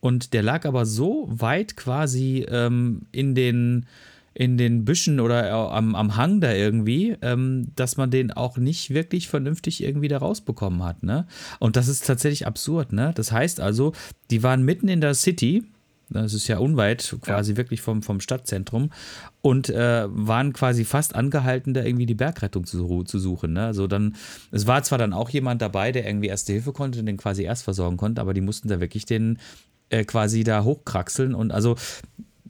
Und der lag aber so weit quasi ähm, in den in den Büschen oder am, am Hang da irgendwie, ähm, dass man den auch nicht wirklich vernünftig irgendwie da rausbekommen hat. Ne? Und das ist tatsächlich absurd. Ne? Das heißt also, die waren mitten in der City, das ist ja unweit quasi ja. wirklich vom, vom Stadtzentrum und äh, waren quasi fast angehalten, da irgendwie die Bergrettung zu, zu suchen. Ne? Also dann, es war zwar dann auch jemand dabei, der irgendwie Erste Hilfe konnte und den quasi erst versorgen konnte, aber die mussten da wirklich den äh, quasi da hochkraxeln und also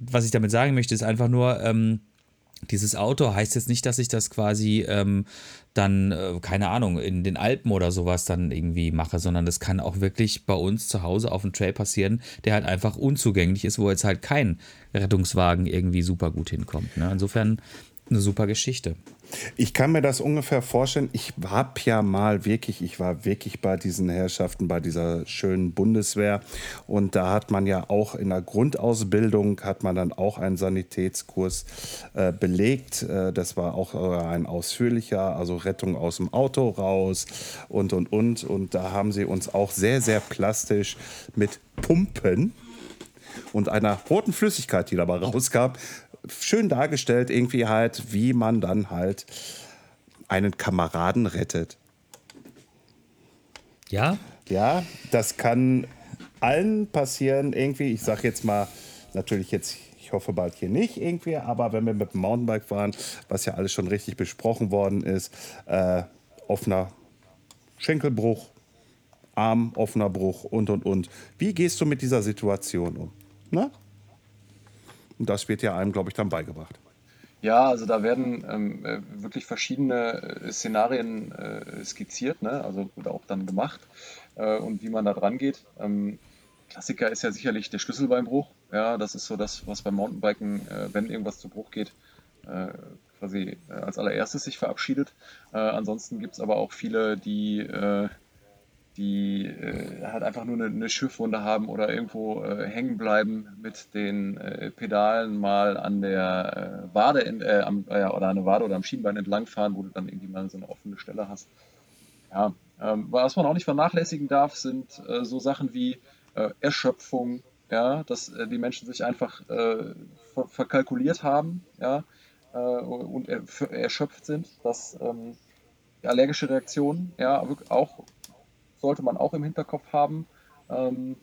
was ich damit sagen möchte, ist einfach nur, ähm, dieses Auto heißt jetzt nicht, dass ich das quasi ähm, dann, äh, keine Ahnung, in den Alpen oder sowas dann irgendwie mache, sondern das kann auch wirklich bei uns zu Hause auf dem Trail passieren, der halt einfach unzugänglich ist, wo jetzt halt kein Rettungswagen irgendwie super gut hinkommt. Ne? Insofern eine super Geschichte. Ich kann mir das ungefähr vorstellen. Ich habe ja mal wirklich, ich war wirklich bei diesen Herrschaften, bei dieser schönen Bundeswehr. Und da hat man ja auch in der Grundausbildung, hat man dann auch einen Sanitätskurs äh, belegt. Äh, das war auch äh, ein ausführlicher, also Rettung aus dem Auto raus und, und, und. Und da haben sie uns auch sehr, sehr plastisch mit Pumpen und einer roten Flüssigkeit, die dabei rauskam, schön dargestellt, irgendwie halt, wie man dann halt einen Kameraden rettet. Ja? Ja, das kann allen passieren, irgendwie. Ich sag jetzt mal, natürlich jetzt, ich hoffe bald hier nicht irgendwie, aber wenn wir mit dem Mountainbike fahren, was ja alles schon richtig besprochen worden ist, äh, offener Schenkelbruch, Arm, offener Bruch und und und. Wie gehst du mit dieser Situation um? Na? Und das wird ja einem, glaube ich, dann beigebracht. Ja, also da werden ähm, äh, wirklich verschiedene äh, Szenarien äh, skizziert, ne? also oder auch dann gemacht äh, und wie man da dran geht. Ähm, Klassiker ist ja sicherlich der Schlüsselbeinbruch. Ja, das ist so das, was beim Mountainbiken, äh, wenn irgendwas zu Bruch geht, äh, quasi als allererstes sich verabschiedet. ansonsten gibt es aber auch viele, die die äh, halt einfach nur eine, eine, Schiffwunde haben oder irgendwo äh, hängen bleiben mit den äh, Pedalen mal an der äh, Wade in, äh, am, äh, oder an der Wade oder am Schienbein entlangfahren, wo du dann irgendwie mal so eine offene Stelle hast. Ja, ähm, was man auch nicht vernachlässigen darf, sind so Sachen wie Erschöpfung, ja, dass die Menschen sich einfach ver verkalkuliert haben, ja, und er erschöpft sind, dass ähm, allergische Reaktionen, ja, auch sollte man auch im Hinterkopf haben. Ähm,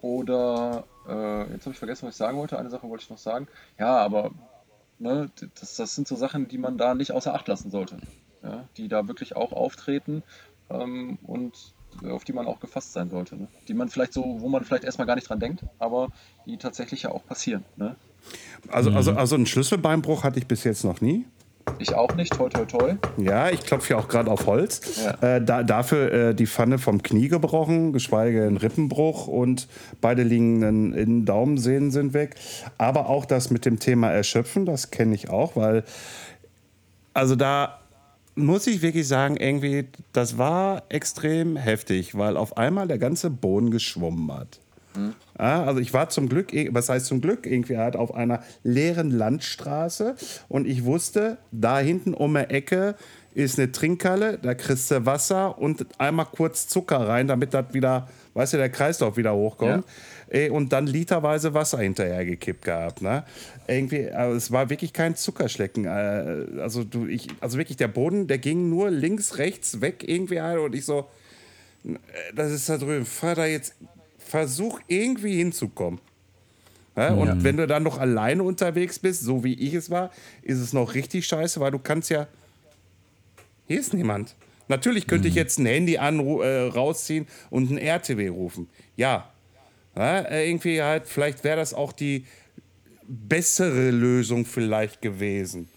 oder äh, jetzt habe ich vergessen, was ich sagen wollte. Eine Sache wollte ich noch sagen. Ja, aber ne, das, das sind so Sachen, die man da nicht außer Acht lassen sollte. Ja, die da wirklich auch auftreten ähm, und auf die man auch gefasst sein sollte. Ne? Die man vielleicht so, wo man vielleicht erstmal gar nicht dran denkt, aber die tatsächlich ja auch passieren. Ne? Also, also, also einen Schlüsselbeinbruch hatte ich bis jetzt noch nie. Ich auch nicht, toi toi toi. Ja, ich klopfe ja auch gerade auf Holz. Ja. Äh, da, dafür äh, die Pfanne vom Knie gebrochen, geschweige ein Rippenbruch und beide liegenden Innendaumensehnen sind weg. Aber auch das mit dem Thema Erschöpfen, das kenne ich auch, weil also da muss ich wirklich sagen, irgendwie, das war extrem heftig, weil auf einmal der ganze Boden geschwommen hat. Mhm. Ja, also ich war zum Glück, was heißt zum Glück, irgendwie halt auf einer leeren Landstraße und ich wusste, da hinten um die Ecke ist eine Trinkhalle, da kriegst du Wasser und einmal kurz Zucker rein, damit das wieder, weißt du, der Kreislauf wieder hochkommt. Ja. Und dann literweise Wasser hinterher gekippt gehabt. Ne? Irgendwie, also es war wirklich kein Zuckerschlecken. Äh, also, du, ich, also wirklich der Boden, der ging nur links, rechts weg irgendwie halt und ich so, äh, das ist da drüben, fahr da jetzt versuch irgendwie hinzukommen. Ja, und ja. wenn du dann noch alleine unterwegs bist, so wie ich es war, ist es noch richtig scheiße, weil du kannst ja. Hier ist niemand. Natürlich könnte mhm. ich jetzt ein Handy an, äh, rausziehen und ein RTW rufen. Ja. ja äh, irgendwie halt, vielleicht wäre das auch die bessere Lösung vielleicht gewesen.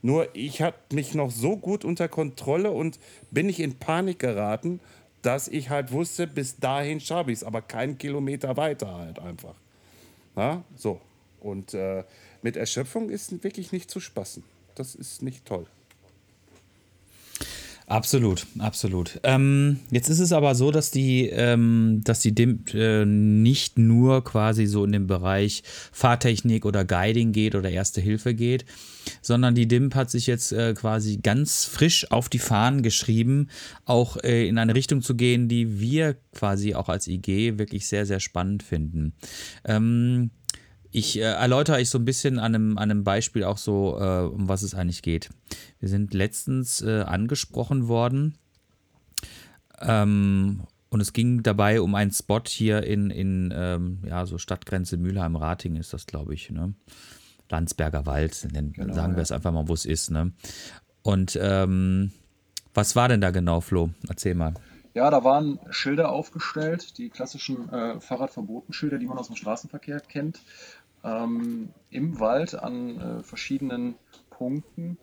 Nur ich hatte mich noch so gut unter Kontrolle und bin nicht in Panik geraten dass ich halt wusste, bis dahin schaffe ich es, aber keinen Kilometer weiter halt einfach. Na, so. Und äh, mit Erschöpfung ist wirklich nicht zu spaßen. Das ist nicht toll. Absolut, absolut. Ähm, jetzt ist es aber so, dass die, ähm, dass die DIMP äh, nicht nur quasi so in den Bereich Fahrtechnik oder Guiding geht oder Erste Hilfe geht, sondern die DIMP hat sich jetzt äh, quasi ganz frisch auf die Fahnen geschrieben, auch äh, in eine Richtung zu gehen, die wir quasi auch als IG wirklich sehr, sehr spannend finden. Ähm, ich äh, erläutere euch so ein bisschen an einem, an einem Beispiel auch so, äh, um was es eigentlich geht. Wir sind letztens äh, angesprochen worden ähm, und es ging dabei um einen Spot hier in, in ähm, ja, so Stadtgrenze Mülheim-Rating ist das, glaube ich, ne? Landsberger Wald, genau, sagen wir es einfach mal, wo es ist, ne? Und ähm, was war denn da genau, Flo? Erzähl mal. Ja, da waren Schilder aufgestellt, die klassischen äh, Fahrradverbotenschilder, die man aus dem Straßenverkehr kennt ähm, im Wald an äh, verschiedenen Punkten.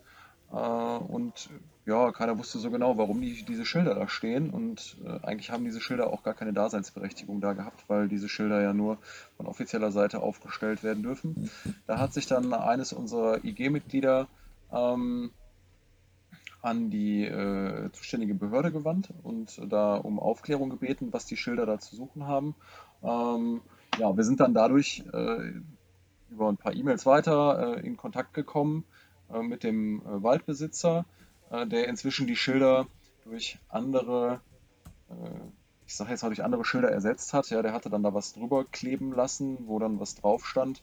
Äh, und ja, keiner wusste so genau, warum die, diese Schilder da stehen. Und äh, eigentlich haben diese Schilder auch gar keine Daseinsberechtigung da gehabt, weil diese Schilder ja nur von offizieller Seite aufgestellt werden dürfen. Da hat sich dann eines unserer IG-Mitglieder ähm, an die äh, zuständige Behörde gewandt und da um Aufklärung gebeten, was die Schilder da zu suchen haben. Ähm, ja, wir sind dann dadurch äh, über ein paar E-Mails weiter äh, in Kontakt gekommen äh, mit dem äh, Waldbesitzer, der inzwischen die Schilder durch andere, ich sage jetzt mal durch andere Schilder ersetzt hat. Ja, der hatte dann da was drüber kleben lassen, wo dann was drauf stand,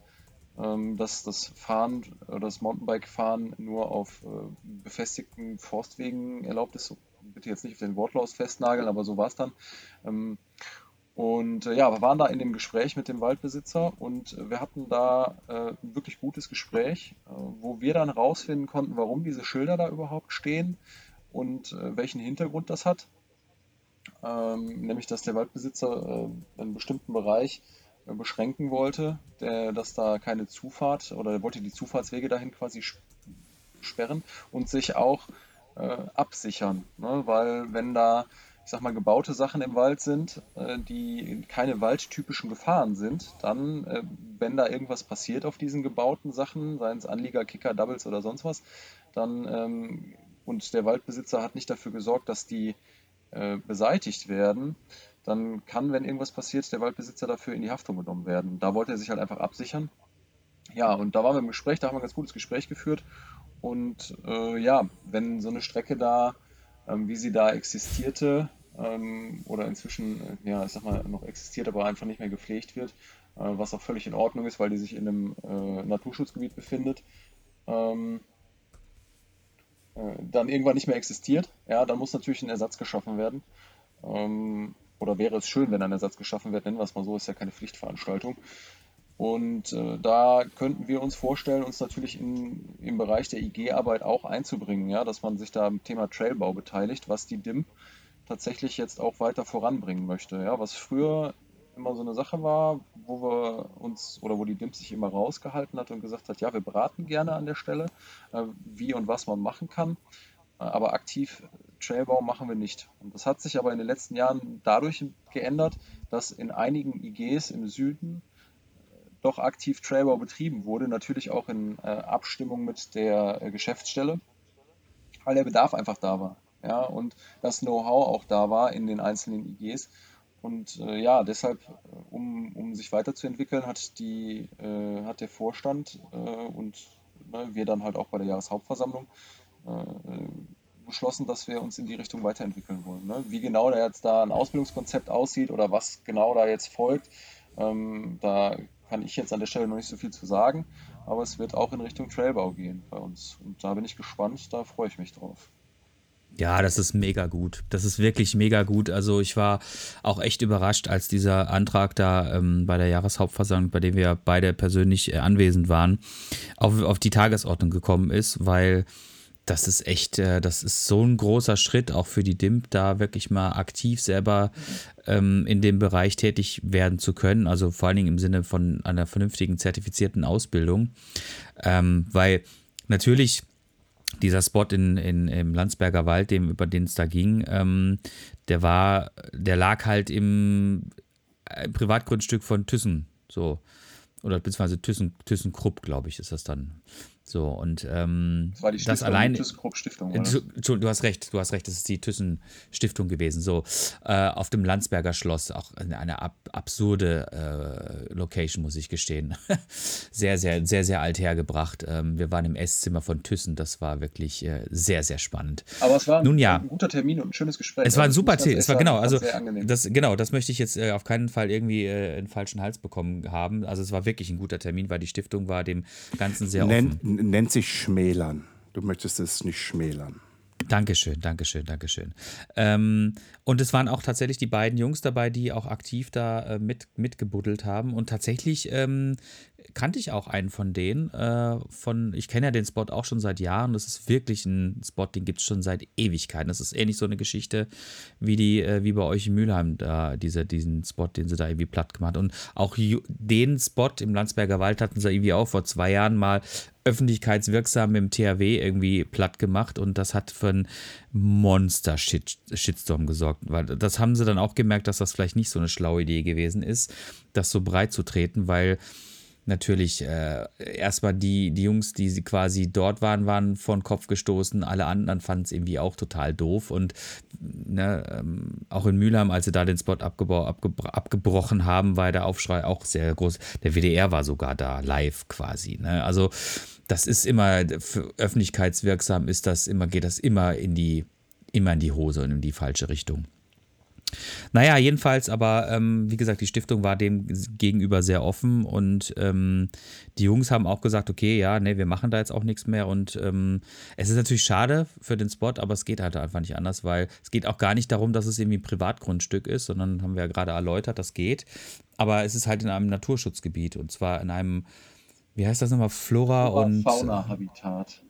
ähm, dass das Fahren das Mountainbike-Fahren nur auf befestigten Forstwegen erlaubt ist. Bitte jetzt nicht auf den Wortlaut festnageln, aber so war es dann. Und äh, ja, wir waren da in dem Gespräch mit dem Waldbesitzer und äh, wir hatten da äh, ein wirklich gutes Gespräch, äh, wo wir dann herausfinden konnten, warum diese Schilder da überhaupt stehen und äh, welchen Hintergrund das hat. Ähm, nämlich, dass der Waldbesitzer äh, einen bestimmten Bereich beschränken wollte, der, dass da keine Zufahrt oder er wollte die Zufahrtswege dahin quasi sperren und sich auch absichern. Ne? Weil wenn da ich sag mal, gebaute Sachen im Wald sind, äh, die keine waldtypischen Gefahren sind, dann, äh, wenn da irgendwas passiert auf diesen gebauten Sachen, seien es Anlieger, Kicker, Doubles oder sonst was, dann ähm, und der Waldbesitzer hat nicht dafür gesorgt, dass die äh, beseitigt werden, dann kann, wenn irgendwas passiert, der Waldbesitzer dafür in die Haftung genommen werden. Da wollte er sich halt einfach absichern. Ja, und da waren wir im Gespräch, da haben wir ein ganz gutes Gespräch geführt. Und äh, ja, wenn so eine Strecke da ähm, wie sie da existierte ähm, oder inzwischen, äh, ja, ich sag mal, noch existiert, aber einfach nicht mehr gepflegt wird, äh, was auch völlig in Ordnung ist, weil die sich in einem äh, Naturschutzgebiet befindet. Ähm, äh, dann irgendwann nicht mehr existiert, ja, dann muss natürlich ein Ersatz geschaffen werden. Ähm, oder wäre es schön, wenn ein Ersatz geschaffen wird, nennen wir es mal so, ist ja keine Pflichtveranstaltung. Und äh, da könnten wir uns vorstellen, uns natürlich in, im Bereich der IG-Arbeit auch einzubringen, ja, dass man sich da am Thema Trailbau beteiligt, was die DIM tatsächlich jetzt auch weiter voranbringen möchte. Ja, was früher immer so eine Sache war, wo wir uns oder wo die DIM sich immer rausgehalten hat und gesagt hat, ja, wir beraten gerne an der Stelle, äh, wie und was man machen kann, äh, aber aktiv Trailbau machen wir nicht. Und das hat sich aber in den letzten Jahren dadurch geändert, dass in einigen IGs im Süden doch aktiv Trailbau betrieben wurde, natürlich auch in äh, Abstimmung mit der äh, Geschäftsstelle, weil der Bedarf einfach da war. Ja, und das Know-how auch da war in den einzelnen IGs. Und äh, ja, deshalb, äh, um, um sich weiterzuentwickeln, hat, die, äh, hat der Vorstand äh, und ne, wir dann halt auch bei der Jahreshauptversammlung beschlossen, dass wir uns in die Richtung weiterentwickeln wollen. Ne? Wie genau da jetzt da ein Ausbildungskonzept aussieht oder was genau da jetzt folgt, ähm, da kann ich jetzt an der Stelle noch nicht so viel zu sagen, aber es wird auch in Richtung Trailbau gehen bei uns. Und da bin ich gespannt, da freue ich mich drauf. Ja, das ist mega gut. Das ist wirklich mega gut. Also ich war auch echt überrascht, als dieser Antrag da ähm, bei der Jahreshauptversammlung, bei dem wir beide persönlich äh, anwesend waren, auf, auf die Tagesordnung gekommen ist, weil das ist echt, äh, das ist so ein großer Schritt auch für die DIMP, da wirklich mal aktiv selber ähm, in dem Bereich tätig werden zu können. Also vor allen Dingen im Sinne von einer vernünftigen zertifizierten Ausbildung. Ähm, weil natürlich dieser Spot in, in, im Landsberger Wald, dem, über den es da ging, ähm, der war, der lag halt im, im äh, Privatgrundstück von Thyssen. So. Oder beziehungsweise Thyssen, ThyssenKrupp, glaube ich, ist das dann. So, und ähm, das war die Stiftung, das allein, die Stiftung. Oder? Du, du, hast recht, du hast recht, das ist die Thyssen Stiftung gewesen. So, äh, auf dem Landsberger Schloss, auch eine, ab, absurde äh, Location, muss ich gestehen. <laughs> sehr, sehr, sehr, sehr alt hergebracht. Ähm, wir waren im Esszimmer von Thyssen, das war wirklich äh, sehr, sehr spannend. Aber es war Nun, ja, ein guter Termin und ein schönes Gespräch. Es war ein super Termin, es war genau, also das, genau, das möchte ich jetzt äh, auf keinen Fall irgendwie äh, einen falschen Hals bekommen haben. Also es war wirklich ein guter Termin, weil die Stiftung war dem Ganzen sehr offen nennt sich Schmälern. Du möchtest es nicht schmälern. Dankeschön, Dankeschön, Dankeschön. Ähm, und es waren auch tatsächlich die beiden Jungs dabei, die auch aktiv da äh, mit, mitgebuddelt haben. Und tatsächlich ähm, kannte ich auch einen von denen. Äh, von, ich kenne ja den Spot auch schon seit Jahren. Das ist wirklich ein Spot, den gibt es schon seit Ewigkeiten. Das ist ähnlich so eine Geschichte wie die, äh, wie bei euch in Mülheim, da, diese, diesen Spot, den sie da irgendwie platt gemacht haben. Und auch den Spot im Landsberger Wald hatten sie irgendwie auch vor zwei Jahren mal öffentlichkeitswirksam im THW irgendwie platt gemacht und das hat für einen Monster-Shitstorm gesorgt. Weil das haben sie dann auch gemerkt, dass das vielleicht nicht so eine schlaue Idee gewesen ist, das so breit zu treten, weil natürlich äh, erstmal die, die Jungs, die quasi dort waren, waren vor den Kopf gestoßen. Alle anderen fanden es irgendwie auch total doof. Und ne, ähm, auch in Mülheim, als sie da den Spot abgebro abgebro abgebrochen haben, war der Aufschrei auch sehr groß. Der WDR war sogar da live quasi. Ne? Also das ist immer, öffentlichkeitswirksam ist das immer, geht das immer in die, immer in die Hose und in die falsche Richtung. Naja, jedenfalls, aber ähm, wie gesagt, die Stiftung war dem gegenüber sehr offen und ähm, die Jungs haben auch gesagt, okay, ja, nee, wir machen da jetzt auch nichts mehr und ähm, es ist natürlich schade für den Spot, aber es geht halt einfach nicht anders, weil es geht auch gar nicht darum, dass es irgendwie ein Privatgrundstück ist, sondern haben wir ja gerade erläutert, das geht, aber es ist halt in einem Naturschutzgebiet und zwar in einem, wie heißt das nochmal, Flora, Flora und Fauna-Habitat.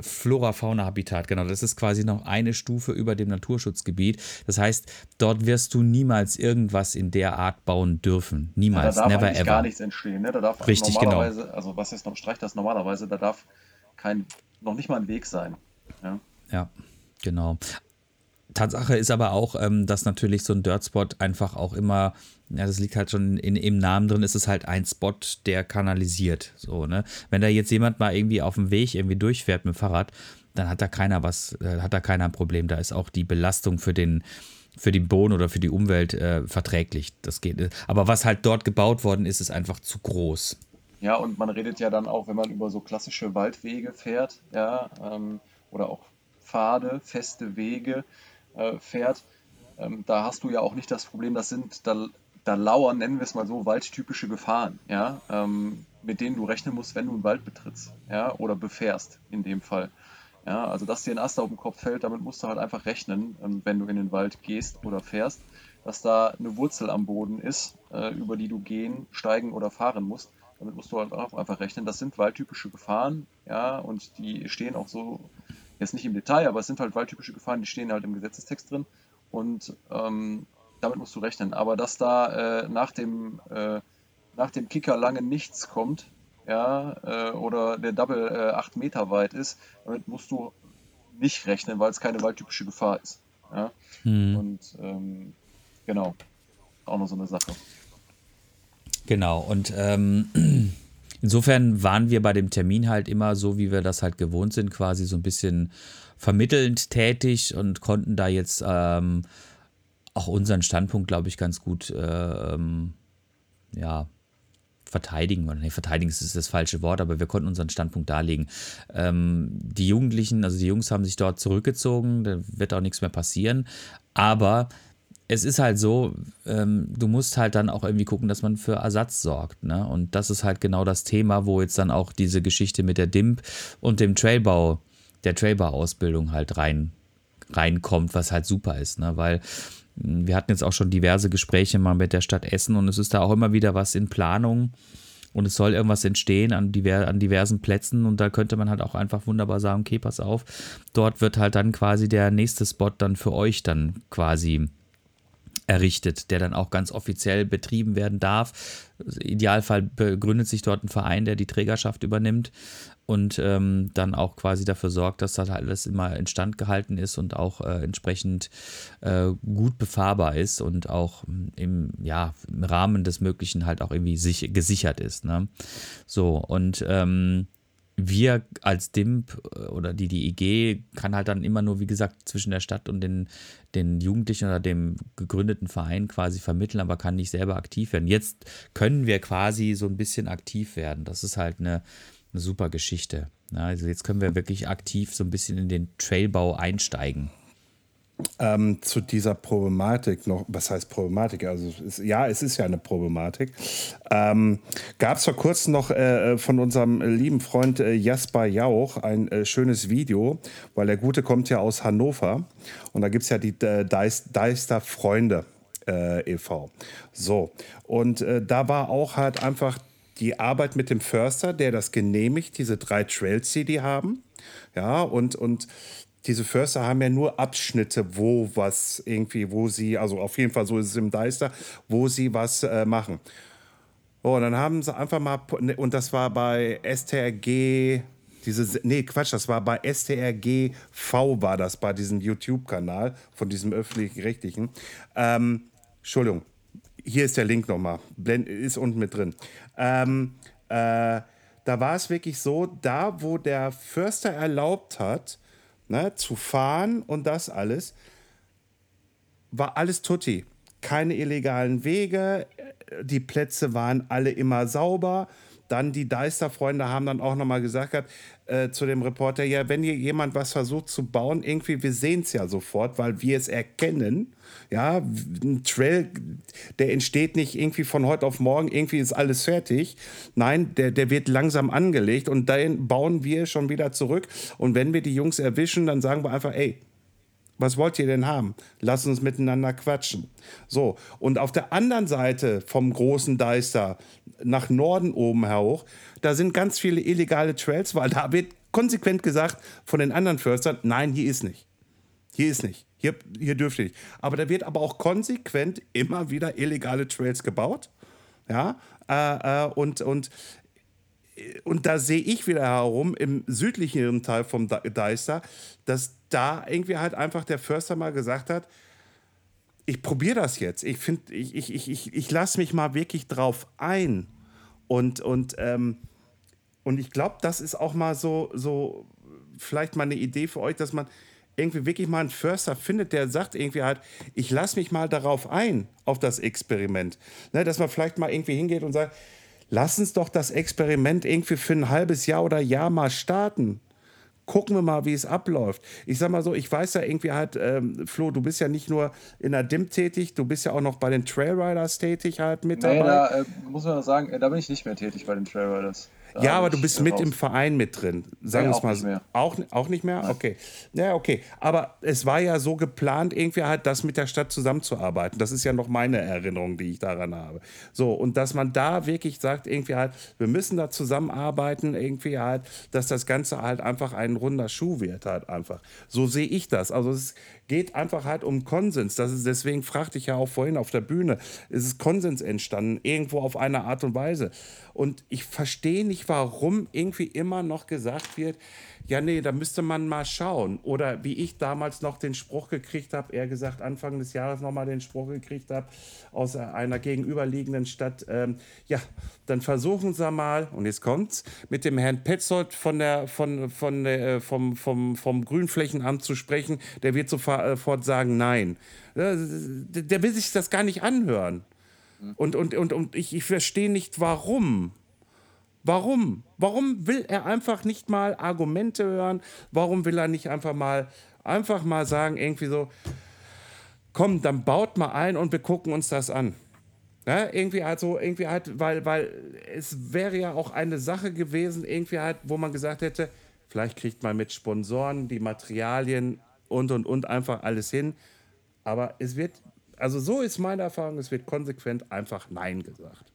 Flora-Fauna-Habitat, genau. Das ist quasi noch eine Stufe über dem Naturschutzgebiet. Das heißt, dort wirst du niemals irgendwas in der Art bauen dürfen. Niemals, ja, da darf never ever. gar nichts entstehen. Ne? Da darf Richtig, genau. normalerweise, genau. also was jetzt noch streicht das normalerweise, da darf kein, noch nicht mal ein Weg sein. Ja, ja genau. Tatsache ist aber auch, ähm, dass natürlich so ein Dirtspot einfach auch immer, ja, das liegt halt schon in, im Namen drin, ist es halt ein Spot, der kanalisiert. So, ne? Wenn da jetzt jemand mal irgendwie auf dem Weg irgendwie durchfährt mit dem Fahrrad, dann hat da keiner was, äh, hat da keiner ein Problem. Da ist auch die Belastung für den, für den Boden oder für die Umwelt äh, verträglich. Das geht. Aber was halt dort gebaut worden ist, ist einfach zu groß. Ja, und man redet ja dann auch, wenn man über so klassische Waldwege fährt, ja, ähm, oder auch Pfade, feste Wege äh, fährt, ähm, da hast du ja auch nicht das Problem, das sind, da, da lauern, nennen wir es mal so, waldtypische Gefahren, ja, ähm, mit denen du rechnen musst, wenn du einen Wald betrittst, ja, oder befährst in dem Fall. Ja, also dass dir ein Ast auf den Kopf fällt, damit musst du halt einfach rechnen, ähm, wenn du in den Wald gehst oder fährst, dass da eine Wurzel am Boden ist, äh, über die du gehen, steigen oder fahren musst. Damit musst du halt auch einfach rechnen. Das sind waldtypische Gefahren, ja, und die stehen auch so, jetzt nicht im Detail, aber es sind halt waldtypische Gefahren, die stehen halt im Gesetzestext drin. Und ähm, damit musst du rechnen. Aber dass da äh, nach, dem, äh, nach dem Kicker lange nichts kommt, ja, äh, oder der Double äh, 8 Meter weit ist, damit musst du nicht rechnen, weil es keine waldtypische Gefahr ist. Ja? Hm. Und ähm, genau, auch noch so eine Sache. Genau, und ähm, <clears throat> insofern waren wir bei dem Termin halt immer so, wie wir das halt gewohnt sind, quasi so ein bisschen vermittelnd tätig und konnten da jetzt ähm, auch unseren Standpunkt, glaube ich, ganz gut äh, ähm, ja, verteidigen. Nee, verteidigen ist das falsche Wort, aber wir konnten unseren Standpunkt darlegen. Ähm, die Jugendlichen, also die Jungs haben sich dort zurückgezogen, da wird auch nichts mehr passieren. Aber es ist halt so, ähm, du musst halt dann auch irgendwie gucken, dass man für Ersatz sorgt. Ne? Und das ist halt genau das Thema, wo jetzt dann auch diese Geschichte mit der DIMP und dem Trailbau, der Trailbau-Ausbildung halt rein, reinkommt, was halt super ist. Ne? Weil wir hatten jetzt auch schon diverse Gespräche mal mit der Stadt Essen und es ist da auch immer wieder was in Planung und es soll irgendwas entstehen an, diver an diversen Plätzen und da könnte man halt auch einfach wunderbar sagen, okay, pass auf, dort wird halt dann quasi der nächste Spot dann für euch dann quasi errichtet, der dann auch ganz offiziell betrieben werden darf. Im Idealfall begründet sich dort ein Verein, der die Trägerschaft übernimmt und ähm, dann auch quasi dafür sorgt, dass das alles immer instand gehalten ist und auch äh, entsprechend äh, gut befahrbar ist und auch im, ja, im Rahmen des Möglichen halt auch irgendwie sich, gesichert ist. Ne? So, und ähm, wir als DIMP äh, oder die DIG kann halt dann immer nur, wie gesagt, zwischen der Stadt und den, den Jugendlichen oder dem gegründeten Verein quasi vermitteln, aber kann nicht selber aktiv werden. Jetzt können wir quasi so ein bisschen aktiv werden. Das ist halt eine, eine super Geschichte. also jetzt können wir wirklich aktiv so ein bisschen in den Trailbau einsteigen. Ähm, zu dieser Problematik noch, was heißt Problematik? Also es, ja, es ist ja eine Problematik. Ähm, Gab es vor kurzem noch äh, von unserem lieben Freund äh, Jasper Jauch ein äh, schönes Video, weil der Gute kommt ja aus Hannover und da gibt es ja die äh, Deister Freunde äh, e.V. So, und äh, da war auch halt einfach die Arbeit mit dem Förster, der das genehmigt, diese drei Trails, die die haben. Ja, und, und diese Förster haben ja nur Abschnitte, wo was irgendwie, wo sie, also auf jeden Fall so ist es im Deister, wo sie was äh, machen. Oh, und dann haben sie einfach mal, ne, und das war bei STRG, diese, nee, Quatsch, das war bei STRG V war das, bei diesem YouTube-Kanal von diesem öffentlich-rechtlichen. Ähm, Entschuldigung, hier ist der Link nochmal, ist unten mit drin. Ähm, äh, da war es wirklich so, da wo der Förster erlaubt hat, ne, zu fahren und das alles, war alles tutti. Keine illegalen Wege, die Plätze waren alle immer sauber. Dann die Deister-Freunde haben dann auch nochmal gesagt äh, zu dem Reporter, ja, wenn hier jemand was versucht zu bauen, irgendwie, wir sehen es ja sofort, weil wir es erkennen. Ja, ein Trail, der entsteht nicht irgendwie von heute auf morgen, irgendwie ist alles fertig. Nein, der, der wird langsam angelegt und dann bauen wir schon wieder zurück. Und wenn wir die Jungs erwischen, dann sagen wir einfach, ey, was wollt ihr denn haben? Lass uns miteinander quatschen. So, und auf der anderen Seite vom großen Deister, nach Norden oben hoch, da sind ganz viele illegale Trails, weil da wird konsequent gesagt von den anderen Förstern, nein, hier ist nicht. Hier ist nicht. Hier, hier dürft nicht. Aber da wird aber auch konsequent immer wieder illegale Trails gebaut. Ja, äh, äh, und, und, und da sehe ich wieder herum im südlichen Teil vom Deister, dass da irgendwie halt einfach der Förster mal gesagt hat, ich probiere das jetzt. Ich finde, ich, ich, ich, ich, ich lasse mich mal wirklich drauf ein. Und, und, ähm, und ich glaube, das ist auch mal so, so vielleicht mal eine Idee für euch, dass man irgendwie wirklich mal einen Förster findet, der sagt irgendwie halt, ich lasse mich mal darauf ein, auf das Experiment. Ne, dass man vielleicht mal irgendwie hingeht und sagt, lass uns doch das Experiment irgendwie für ein halbes Jahr oder Jahr mal starten gucken wir mal, wie es abläuft. Ich sag mal so, ich weiß ja irgendwie halt, ähm, Flo, du bist ja nicht nur in der DIM tätig, du bist ja auch noch bei den Trailriders tätig halt mit Nee, dabei. da äh, muss man sagen, äh, da bin ich nicht mehr tätig bei den Trailriders. Ja, aber du bist mit raus. im Verein mit drin. Sagen wir es mal so. Auch, auch nicht mehr? Okay. Ja, okay. Aber es war ja so geplant, irgendwie halt, das mit der Stadt zusammenzuarbeiten. Das ist ja noch meine Erinnerung, die ich daran habe. So, und dass man da wirklich sagt, irgendwie halt, wir müssen da zusammenarbeiten, irgendwie halt, dass das Ganze halt einfach ein runder Schuh wird, halt einfach. So sehe ich das. Also es geht einfach halt um Konsens. Das ist, deswegen fragte ich ja auch vorhin auf der Bühne, es ist Konsens entstanden, irgendwo auf eine Art und Weise. Und ich verstehe nicht, warum irgendwie immer noch gesagt wird, ja, nee, da müsste man mal schauen. Oder wie ich damals noch den Spruch gekriegt habe, eher gesagt Anfang des Jahres nochmal den Spruch gekriegt habe, aus einer gegenüberliegenden Stadt, ähm, ja, dann versuchen Sie mal, und jetzt kommt's, mit dem Herrn Petzold von der, von, von der, äh, vom, vom, vom Grünflächenamt zu sprechen, der wird sofort sagen, nein. Äh, Der der will sich das gar nicht anhören. Und, und, und, und ich, ich verstehe nicht, warum. Warum? Warum will er einfach nicht mal Argumente hören? Warum will er nicht einfach mal, einfach mal sagen, irgendwie so, komm, dann baut mal ein und wir gucken uns das an. Ja, irgendwie halt so, irgendwie halt, weil, weil es wäre ja auch eine Sache gewesen, irgendwie halt, wo man gesagt hätte, vielleicht kriegt man mit Sponsoren die Materialien und und und einfach alles hin. Aber es wird, also so ist meine Erfahrung, es wird konsequent einfach Nein gesagt.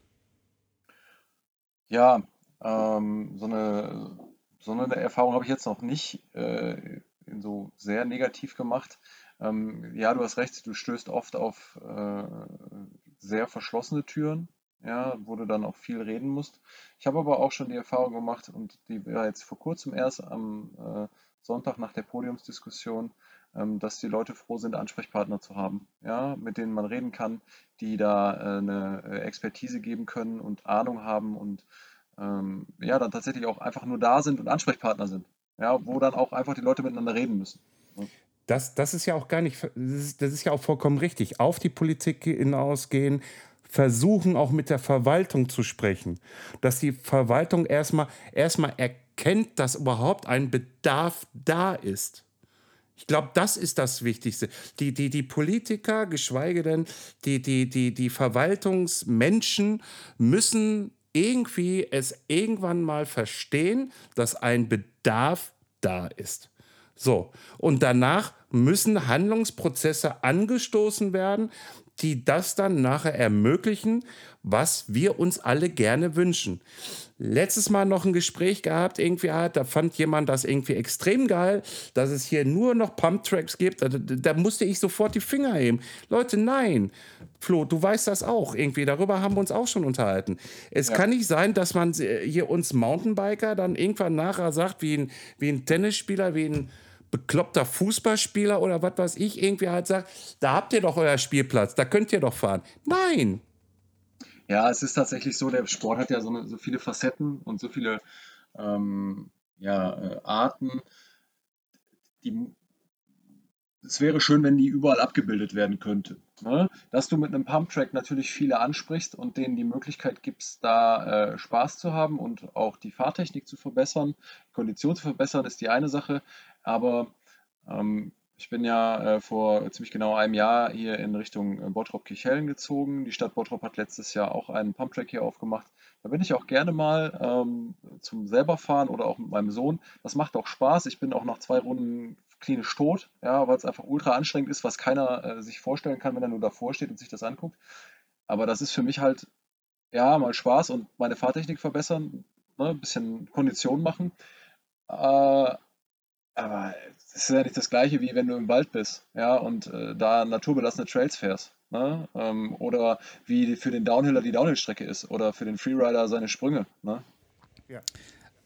Ja, ähm, so eine, so eine Erfahrung habe ich jetzt noch nicht äh, so sehr negativ gemacht. Ähm, ja, du hast recht, du stößt oft auf äh, sehr verschlossene Türen, ja, wo du dann auch viel reden musst. Ich habe aber auch schon die Erfahrung gemacht und die war jetzt vor kurzem erst am äh, Sonntag nach der Podiumsdiskussion, ähm, dass die Leute froh sind, Ansprechpartner zu haben, ja, mit denen man reden kann, die da äh, eine Expertise geben können und Ahnung haben und ähm, ja, dann tatsächlich auch einfach nur da sind und Ansprechpartner sind, ja, wo dann auch einfach die Leute miteinander reden müssen. Das, das ist ja auch gar nicht, das ist, das ist ja auch vollkommen richtig. Auf die Politik hinausgehen, versuchen auch mit der Verwaltung zu sprechen. Dass die Verwaltung erstmal, erstmal erkennt, dass überhaupt ein Bedarf da ist. Ich glaube, das ist das Wichtigste. Die, die, die Politiker, geschweige denn die, die, die, die Verwaltungsmenschen, müssen irgendwie es irgendwann mal verstehen, dass ein Bedarf da ist. So, und danach müssen Handlungsprozesse angestoßen werden, die das dann nachher ermöglichen, was wir uns alle gerne wünschen. Letztes Mal noch ein Gespräch gehabt, irgendwie hat, da fand jemand das irgendwie extrem geil, dass es hier nur noch Pumptracks gibt. Da, da musste ich sofort die Finger heben. Leute, nein. Flo, du weißt das auch irgendwie. Darüber haben wir uns auch schon unterhalten. Es Ja. kann nicht sein, dass man hier uns Mountainbiker dann irgendwann nachher sagt, wie ein, wie ein Tennisspieler, wie ein bekloppter Fußballspieler oder was weiß ich, irgendwie halt sagt, da habt ihr doch euer Spielplatz, da könnt ihr doch fahren. Nein. Ja, es ist tatsächlich so, der Sport hat ja so, eine, so viele Facetten und so viele ähm, ja, äh, Arten. Die, es wäre schön, wenn die überall abgebildet werden könnte. Ne? Dass du mit einem Pumptrack natürlich viele ansprichst und denen die Möglichkeit gibst, da äh, Spaß zu haben und auch die Fahrtechnik zu verbessern, Kondition zu verbessern, ist die eine Sache. Aber ähm, ich bin ja äh, vor ziemlich genau einem Jahr hier in Richtung äh, Bottrop-Kirchhellen gezogen. Die Stadt Bottrop hat letztes Jahr auch einen Pumptrack hier aufgemacht. Da bin ich auch gerne mal ähm, zum selber fahren oder auch mit meinem Sohn. Das macht auch Spaß. Ich bin auch nach zwei Runden klinisch tot, ja, weil es einfach ultra anstrengend ist, was keiner äh, sich vorstellen kann, wenn er nur davor steht und sich das anguckt. Aber das ist für mich halt, ja, mal Spaß und meine Fahrtechnik verbessern, ne, ein bisschen Kondition machen. Äh, aber es ist ja nicht das gleiche, wie wenn du im Wald bist, ja, und äh, da naturbelassene Trails fährst. Ne? Ähm, oder wie für den Downhiller die Downhill-Strecke ist oder für den Freerider seine Sprünge. Ne?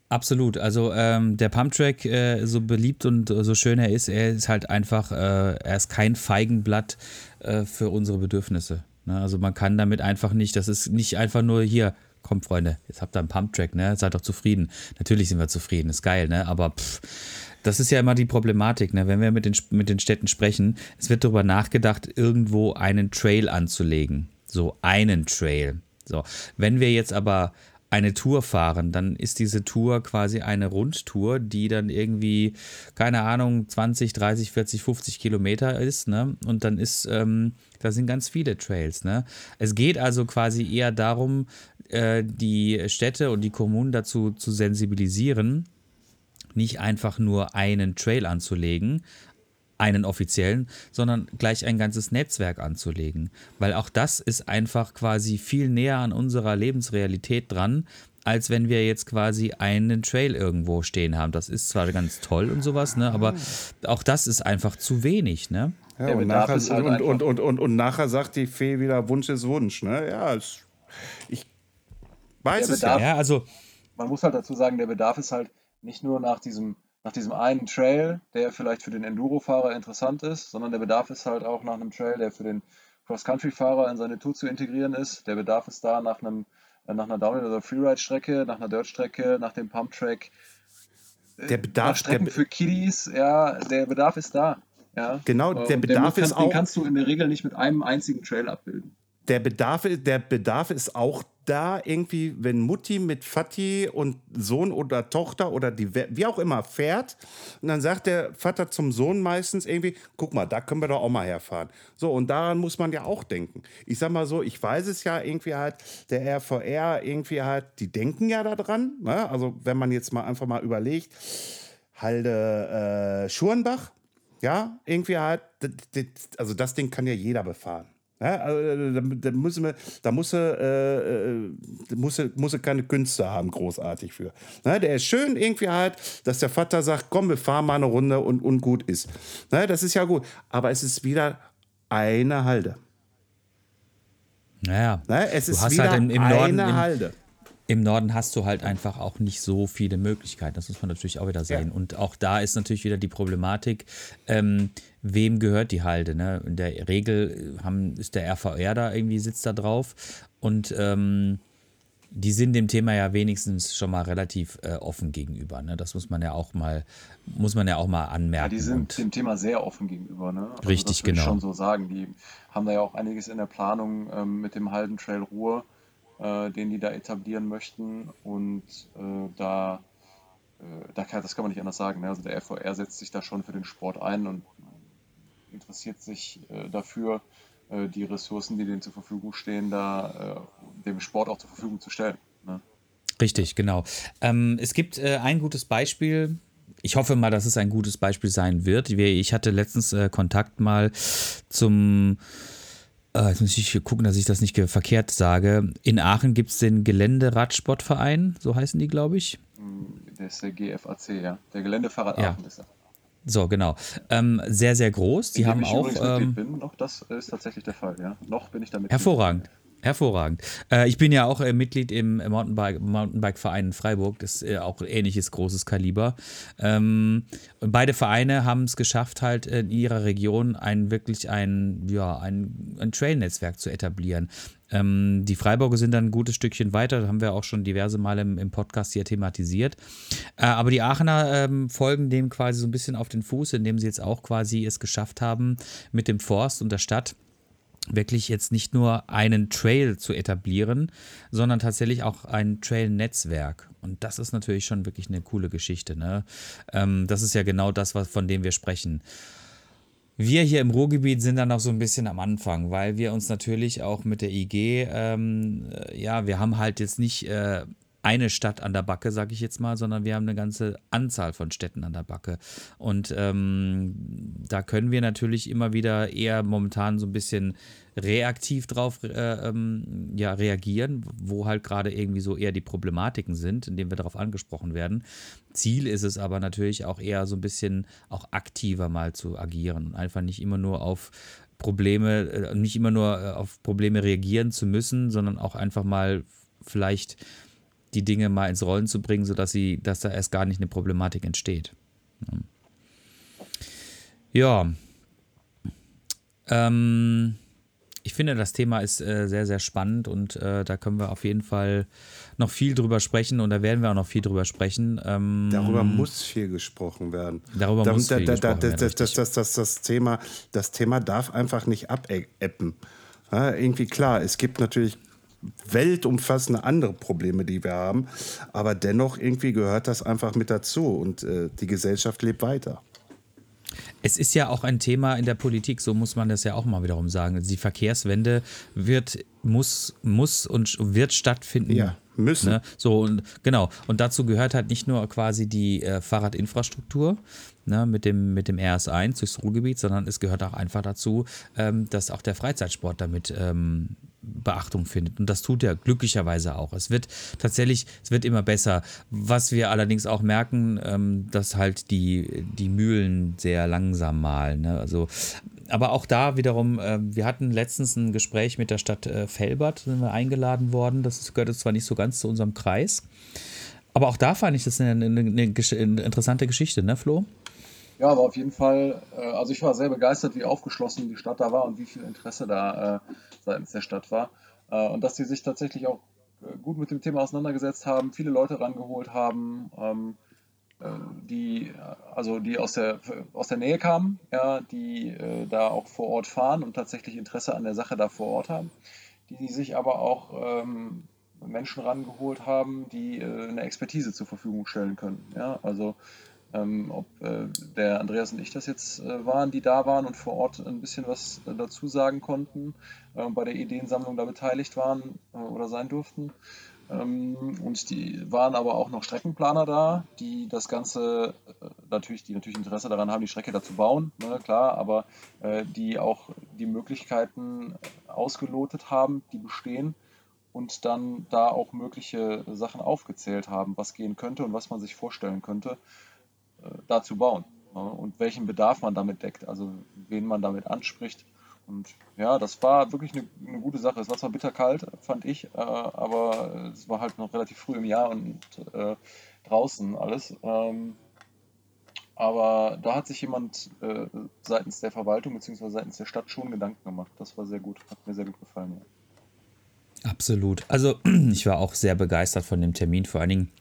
Absolut. Also ähm, der Pumptrack, äh, so beliebt und äh, so schön er ist, er ist halt einfach, äh, er ist kein Feigenblatt äh, für unsere Bedürfnisse. Ne? Also man kann damit einfach nicht, das ist nicht einfach nur hier, kommt Freunde, jetzt habt ihr einen Pumptrack, ne? Seid doch zufrieden. Natürlich sind wir zufrieden, ist geil, ne? Aber pff, das ist ja immer die Problematik, ne? Wenn wir mit den, mit den Städten sprechen, es wird darüber nachgedacht, irgendwo einen Trail anzulegen. So einen Trail. So, wenn wir jetzt aber eine Tour fahren, dann ist diese Tour quasi eine Rundtour, die dann irgendwie, keine Ahnung, 20, 30, 40, 50 Kilometer ist, ne? Und dann ist, ähm, da sind ganz viele Trails, ne? Es geht also quasi eher darum, äh, die Städte und die Kommunen dazu zu sensibilisieren, nicht einfach nur einen Trail anzulegen, einen offiziellen, sondern gleich ein ganzes Netzwerk anzulegen. Weil auch das ist einfach quasi viel näher an unserer Lebensrealität dran, als wenn wir jetzt quasi einen Trail irgendwo stehen haben. Das ist zwar ganz toll und sowas, ne, aber auch das ist einfach zu wenig, ne? Ja, und, nachher, halt und, und, und, und, und, nachher sagt die Fee wieder, Wunsch ist Wunsch. Ne? Ja, es, ich weiß es ja. ja. Also, man muss halt dazu sagen, der Bedarf ist halt nicht nur nach diesem nach diesem einen Trail, der vielleicht für den Enduro-Fahrer interessant ist, sondern der Bedarf ist halt auch nach einem Trail, der für den Cross-Country-Fahrer in seine Tour zu integrieren ist. Der Bedarf ist da nach, einem, äh, nach einer Downhill- oder Freeride-Strecke, nach einer Dirt-Strecke, nach dem Pump-Track. Äh, der Bedarf nach Strecken der, für Kiddies, ja, der Bedarf ist da. Ja. Genau, der Bedarf kann, ist auch. Den kannst du in der Regel nicht mit einem einzigen Trail abbilden der Bedarf, der Bedarf ist auch da irgendwie, wenn Mutti mit Vati und Sohn oder Tochter oder die, wie auch immer fährt und dann sagt der Vater zum Sohn meistens irgendwie, guck mal, da können wir doch auch mal herfahren. So, und daran muss man ja auch denken. Ich sag mal so, ich weiß es ja irgendwie halt, der RVR irgendwie halt, die denken ja daran, ne? also wenn man jetzt mal einfach mal überlegt, Halde äh, Schurenbach, ja, irgendwie halt, also das Ding kann ja jeder befahren. Ja, also, äh, da, da, müssen wir, da muss er, äh, äh, muss, er, muss er keine Künste haben, großartig für. Na, der ist schön irgendwie halt, dass der Vater sagt, komm, wir fahren mal eine Runde und, und gut ist. Na, das ist ja gut. Aber es ist wieder eine Halde. Naja, Na, es ist wieder halt im, im Norden, eine Halde. Im Norden hast du halt einfach auch nicht so viele Möglichkeiten. Das muss man natürlich auch wieder sehen. Ja. Und auch da ist natürlich wieder die Problematik, ähm, wem gehört die Halde. Ne? In der Regel haben, ist der RVR da irgendwie, sitzt da drauf. Und ähm, die sind dem Thema ja wenigstens schon mal relativ äh, offen gegenüber. Ne? Das muss man ja auch mal, muss man ja auch mal anmerken. Ja, die sind dem Thema sehr offen gegenüber. Ne? Also richtig, das genau. Ich schon so sagen. Die haben da ja auch einiges in der Planung ähm, mit dem Halden Trail Ruhr äh, den die da etablieren möchten. Und äh, da, äh, da kann, das kann man nicht anders sagen. Ne? Also der FVR setzt sich da schon für den Sport ein und interessiert sich äh, dafür, äh, die Ressourcen, die denen zur Verfügung stehen, da äh, dem Sport auch zur Verfügung zu stellen. Ne? Richtig, genau. Ähm, es gibt ein gutes Beispiel, ich hoffe mal, dass es ein gutes Beispiel sein wird. Ich hatte letztens äh, Kontakt mal zum äh, jetzt muss ich gucken, dass ich das nicht verkehrt sage. In Aachen gibt es den Geländeradsportverein, so heißen die, glaube ich. Der ist der GFAC, ja. Der Geländefahrrad ja. Aachen ist er. So, genau. Ähm, sehr, sehr groß. Die haben auch. Ähm, bin, noch das ist tatsächlich der Fall, ja. Noch bin ich damit. Hervorragend. Hervorragend. Äh, ich bin ja auch äh, Mitglied im Mountainbike, Mountainbike-Verein in Freiburg, das ist äh, auch ähnliches großes Kaliber. Ähm, beide Vereine haben es geschafft, halt in ihrer Region ein wirklich ein, ja, ein, ein Trail-Netzwerk zu etablieren. Ähm, die Freiburger sind dann ein gutes Stückchen weiter, das haben wir auch schon diverse Male im, im Podcast hier thematisiert. Äh, aber die Aachener ähm, folgen dem quasi so ein bisschen auf den Fuß, indem sie jetzt auch quasi es geschafft haben, mit dem Forst und der Stadt wirklich jetzt nicht nur einen Trail zu etablieren, sondern tatsächlich auch ein Trail-Netzwerk. Und das ist natürlich schon wirklich eine coole Geschichte. Ne? Ähm, das ist ja genau das, was, von dem wir sprechen. Wir hier im Ruhrgebiet sind dann noch so ein bisschen am Anfang, weil wir uns natürlich auch mit der IG, ähm, ja, wir haben halt jetzt nicht äh, eine Stadt an der Backe, sage ich jetzt mal, sondern wir haben eine ganze Anzahl von Städten an der Backe. Und ähm, da können wir natürlich immer wieder eher momentan so ein bisschen reaktiv drauf äh, ähm, ja, reagieren, wo halt gerade irgendwie so eher die Problematiken sind, indem wir darauf angesprochen werden. Ziel ist es aber natürlich auch eher so ein bisschen auch aktiver mal zu agieren und einfach nicht immer nur auf Probleme, äh, nicht immer nur äh, auf Probleme reagieren zu müssen, sondern auch einfach mal vielleicht die Dinge mal ins Rollen zu bringen, sodass sie, dass da erst gar nicht eine Problematik entsteht. Ja. Ähm, ich finde, das Thema ist äh, sehr, sehr spannend und äh, da können wir auf jeden Fall noch viel drüber sprechen und da werden wir auch noch viel drüber sprechen. Ähm, darüber muss viel gesprochen werden. Darüber da, muss da, viel da, gesprochen werden. Das, das, das, das, Thema, das Thema darf einfach nicht abeppen. Ja, irgendwie klar, es gibt natürlich weltumfassende andere Probleme, die wir haben. Aber dennoch irgendwie gehört das einfach mit dazu und äh, die Gesellschaft lebt weiter. Es ist ja auch ein Thema in der Politik, so muss man das ja auch mal wiederum sagen. Die Verkehrswende wird, muss, muss und wird stattfinden. Ja, müssen. Ne? So und genau. Und dazu gehört halt nicht nur quasi die äh, Fahrradinfrastruktur ne, mit, dem, mit dem RS1 durchs Ruhrgebiet, sondern es gehört auch einfach dazu, ähm, dass auch der Freizeitsport damit ähm, Beachtung findet. Und das tut er glücklicherweise auch. Es wird tatsächlich, es wird immer besser. Was wir allerdings auch merken, ähm, dass halt die, die Mühlen sehr langsam malen. Ne? Also, aber auch da wiederum, äh, wir hatten letztens ein Gespräch mit der Stadt äh, Felbert, sind wir eingeladen worden. Das gehört zwar nicht so ganz zu unserem Kreis. Aber auch da fand ich das eine, eine, eine interessante Geschichte, ne, Flo? Ja, aber auf jeden Fall, äh, also ich war sehr begeistert, wie aufgeschlossen die Stadt da war und wie viel Interesse da äh, seitens der Stadt war. Äh, und dass sie sich tatsächlich auch äh, gut mit dem Thema auseinandergesetzt haben, viele Leute rangeholt haben, ähm, äh, die, also die aus der, aus der Nähe kamen, ja, die äh, da auch vor Ort fahren und tatsächlich Interesse an der Sache da vor Ort haben, die sich aber auch ähm, Menschen rangeholt haben, die eine Expertise zur Verfügung stellen können. Ja, also ähm, ob äh, der Andreas und ich das jetzt äh, waren, die da waren und vor Ort ein bisschen was äh, dazu sagen konnten, äh, bei der Ideensammlung da beteiligt waren äh, oder sein durften. Ähm, und die waren aber auch noch Streckenplaner da, die das Ganze äh, natürlich, die natürlich Interesse daran haben, die Strecke da zu bauen, ne, klar, aber die auch die Möglichkeiten ausgelotet haben, die bestehen und dann da auch mögliche Sachen aufgezählt haben, was gehen könnte und was man sich vorstellen könnte. Dazu bauen ne? und welchen Bedarf man damit deckt, also wen man damit anspricht. Und ja, das war wirklich eine, eine gute Sache. Es war zwar bitterkalt, fand ich, äh, aber es war halt noch relativ früh im Jahr und äh, draußen alles. Ähm, aber da hat sich jemand äh, seitens der Verwaltung bzw. seitens der Stadt schon Gedanken gemacht. Das war sehr gut, hat mir sehr gut gefallen. Ja. Absolut. Also <clears throat> ich war auch sehr begeistert von dem Termin, vor allen Dingen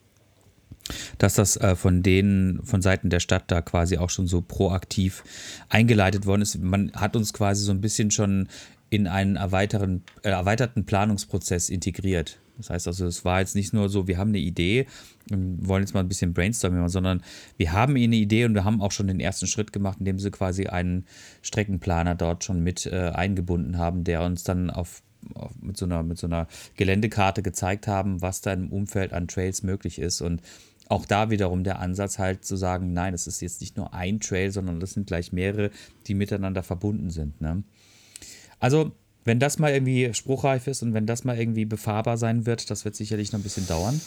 dass das äh, von denen, von Seiten der Stadt da quasi auch schon so proaktiv eingeleitet worden ist. Man hat uns quasi so ein bisschen schon in einen erweiterten, äh, erweiterten Planungsprozess integriert. Das heißt also, es war jetzt nicht nur so, wir haben eine Idee, wollen jetzt mal ein bisschen brainstormen sondern wir haben eine Idee und wir haben auch schon den ersten Schritt gemacht, indem sie quasi einen Streckenplaner dort schon mit äh, eingebunden haben, der uns dann auf, mit, so einer, mit so einer Geländekarte gezeigt haben, was da im Umfeld an Trails möglich ist. Und auch da wiederum der Ansatz halt zu sagen, nein, es ist jetzt nicht nur ein Trail, sondern das sind gleich mehrere, die miteinander verbunden sind. Ne? Also, wenn das mal irgendwie spruchreif ist und wenn das mal irgendwie befahrbar sein wird, das wird sicherlich noch ein bisschen dauern.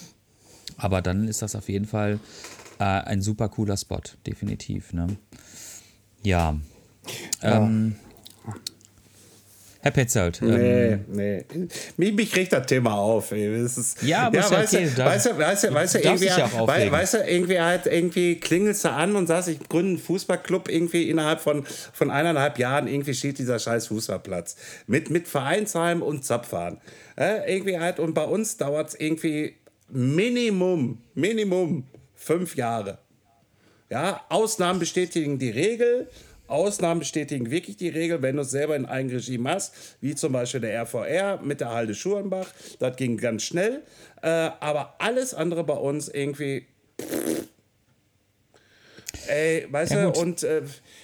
Aber dann ist das auf jeden Fall äh, ein super cooler Spot, definitiv. Ne? Ja. ja. Ähm, Herr Petzold. Nee, ähm, nee. Mich, mich regt das Thema auf. Ist, ja, aber ja, weißt, okay, du, weißt, du, weißt, du, weißt du, irgendwie, ja weißt, weißt du, irgendwie halt, irgendwie klingelst du an und sagst, ich gründe einen Fußballclub irgendwie innerhalb von, von eineinhalb Jahren, irgendwie steht dieser scheiß Fußballplatz. Mit, mit Vereinsheim und Zapfahren. Äh, irgendwie halt, und bei uns dauert es irgendwie Minimum, Minimum fünf Jahre. Ja, Ausnahmen bestätigen die Regel. Ausnahmen bestätigen wirklich die Regel, wenn du es selber in Eigenregie machst, wie zum Beispiel der RVR mit der Halde Schurenbach. Das ging ganz schnell. Äh, aber alles andere bei uns irgendwie. Pff, ey, weißt ja, du, und äh,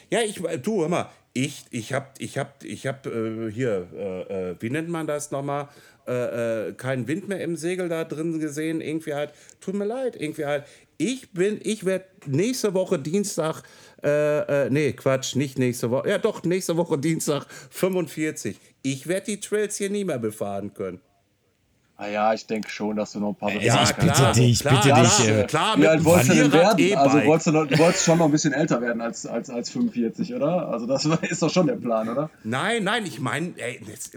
ja, ich, du, hör mal, ich, ich hab, ich hab, ich hab äh, hier, äh, äh, wie nennt man das nochmal? Äh, äh, keinen Wind mehr im Segel da drin gesehen. Irgendwie halt, tut mir leid, irgendwie halt. Ich bin, ich werde nächste Woche Dienstag äh, äh, nee, Quatsch, nicht nächste Woche. Ja, doch, nächste Woche Dienstag 45. Ich werde die Trails hier nie mehr befahren können. Ah ja, ich denke schon, dass du noch ein paar Beweise Ja, ich bitte klar, dich, klar, bitte dich. Äh, klar, wie alt wolltest du denn werden? E also wolltest du, noch, du wolltest schon noch ein bisschen älter werden als, als, als 45, oder? Also das ist doch schon der Plan, oder? Nein, nein, ich meine,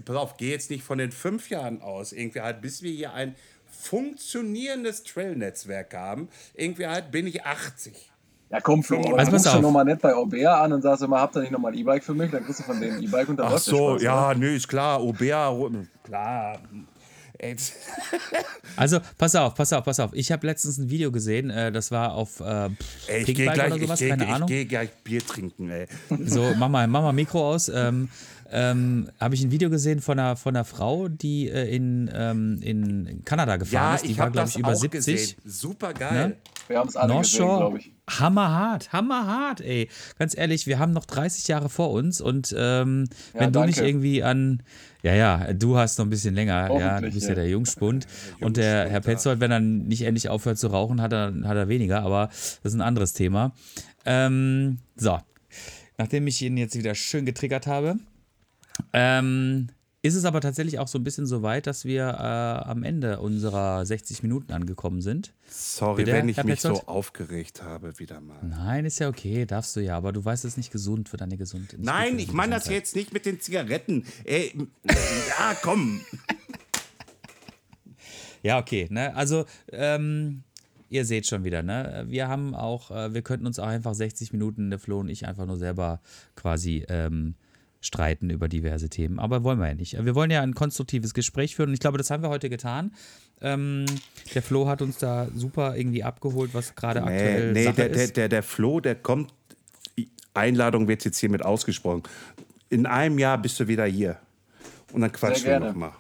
pass auf, geh jetzt nicht von den fünf Jahren aus. Irgendwie halt, bis wir hier ein funktionierendes Trail-Netzwerk haben, irgendwie halt bin ich 80. Ja, komm, Flo, also, rufst du nochmal nett bei Obea an und sagst immer, habt ihr nicht nochmal ein E-Bike für mich? Dann kriegst du von denen ein E-Bike und dann Ach so, Spaß, ja, oder? nö, ist klar. Obea, klar. <laughs> also, pass auf, pass auf, pass auf. Ich habe letztens ein Video gesehen, äh, das war auf äh, ey, ich geh gleich, oder sowas, ich geh, keine ich Ahnung. Ich gehe gleich Bier trinken, ey. So, mach mal, mach mal Mikro aus. Ähm, ähm, habe ich ein Video gesehen von einer, von einer Frau, die äh, in, ähm, in Kanada gefahren Ja, ist. Die ich war, glaube ich, über auch 70. gesehen. Super geil. Ne? Wir haben es alle North gesehen, Shore, glaube ich. hammerhart, hammerhart, ey. Ganz ehrlich, wir haben noch 30 Jahre vor uns und ähm, Ja, wenn du nicht danke. irgendwie an, ja, ja, du hast noch ein bisschen länger, ja, du bist ja, ja. der Jungspund und der Herr Petzold, wenn er nicht endlich aufhört zu rauchen, hat er, hat er weniger, aber das ist ein anderes Thema. Ähm, so, nachdem ich ihn jetzt wieder schön getriggert habe, ähm, ist es aber tatsächlich auch so ein bisschen so weit, dass wir äh, am Ende unserer 60 Minuten angekommen sind. Sorry, Bitte, wenn ich Herr mich Petzold? so aufgeregt habe wieder mal. Nein, ist ja okay, darfst du ja, aber du weißt, es ist nicht gesund für deine Gesundheit. Nein, ich meine das jetzt nicht mit den Zigaretten. Ey, <laughs> ja, komm. Ja, okay, ne? Also, ähm, ihr seht schon wieder, ne? Wir haben auch, äh, wir könnten uns auch einfach 60 Minuten, der Flo und ich, einfach nur selber quasi ähm, streiten über diverse Themen. Aber wollen wir ja nicht. Wir wollen ja ein konstruktives Gespräch führen und ich glaube, das haben wir heute getan. Ähm, der Flo hat uns da super irgendwie abgeholt, was gerade Nee, aktuell nee Sache der, der, ist. der, der Flo, der kommt. Einladung wird jetzt hiermit ausgesprochen. In einem Jahr bist du wieder hier. Und dann quatschen wir nochmal.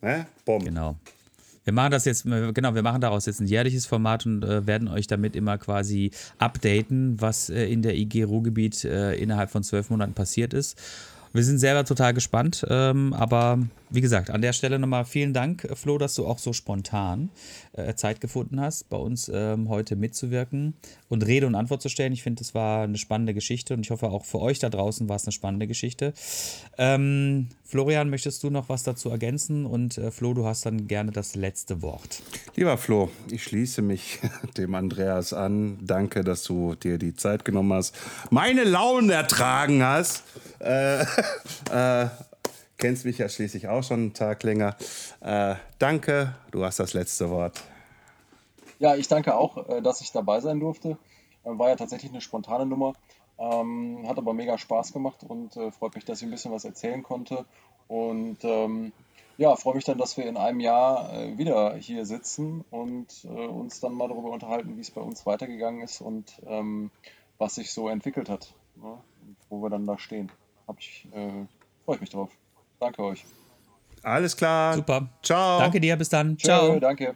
Ne? Bom. Genau. Wir machen das jetzt, genau, wir machen daraus jetzt ein jährliches Format und äh, werden euch damit immer quasi updaten, was äh, in der IG Ruhrgebiet äh, innerhalb von zwölf Monaten passiert ist. Wir sind selber total gespannt, ähm, aber wie gesagt, an der Stelle nochmal vielen Dank, äh, Flo, dass du auch so spontan äh, Zeit gefunden hast, bei uns ähm, heute mitzuwirken und Rede und Antwort zu stellen. Ich finde, das war eine spannende Geschichte und ich hoffe auch für euch da draußen war es eine spannende Geschichte. Ähm, Florian, möchtest du noch was dazu ergänzen? Und äh, Flo, du hast dann gerne das letzte Wort. Lieber Flo, ich schließe mich <laughs> dem Andreas an. Danke, dass du dir die Zeit genommen hast, meine Launen ertragen hast. Äh, <laughs> äh, kennst mich ja schließlich auch schon einen Tag länger. Äh, danke, du hast das letzte Wort. Ja, ich danke auch, äh, dass ich dabei sein durfte. Äh, War ja tatsächlich eine spontane Nummer. Ähm, hat aber mega Spaß gemacht und äh, freut mich, dass ich ein bisschen was erzählen konnte. Und ähm, ja, freue mich dann, dass wir in einem Jahr äh, wieder hier sitzen und äh, uns dann mal darüber unterhalten, wie es bei uns weitergegangen ist und ähm, was sich so entwickelt hat. Ne? Wo wir dann da stehen. Hab äh, freue ich mich drauf. Danke euch. Alles klar. Super. Ciao. Danke dir, bis dann. Tschö, Ciao. danke.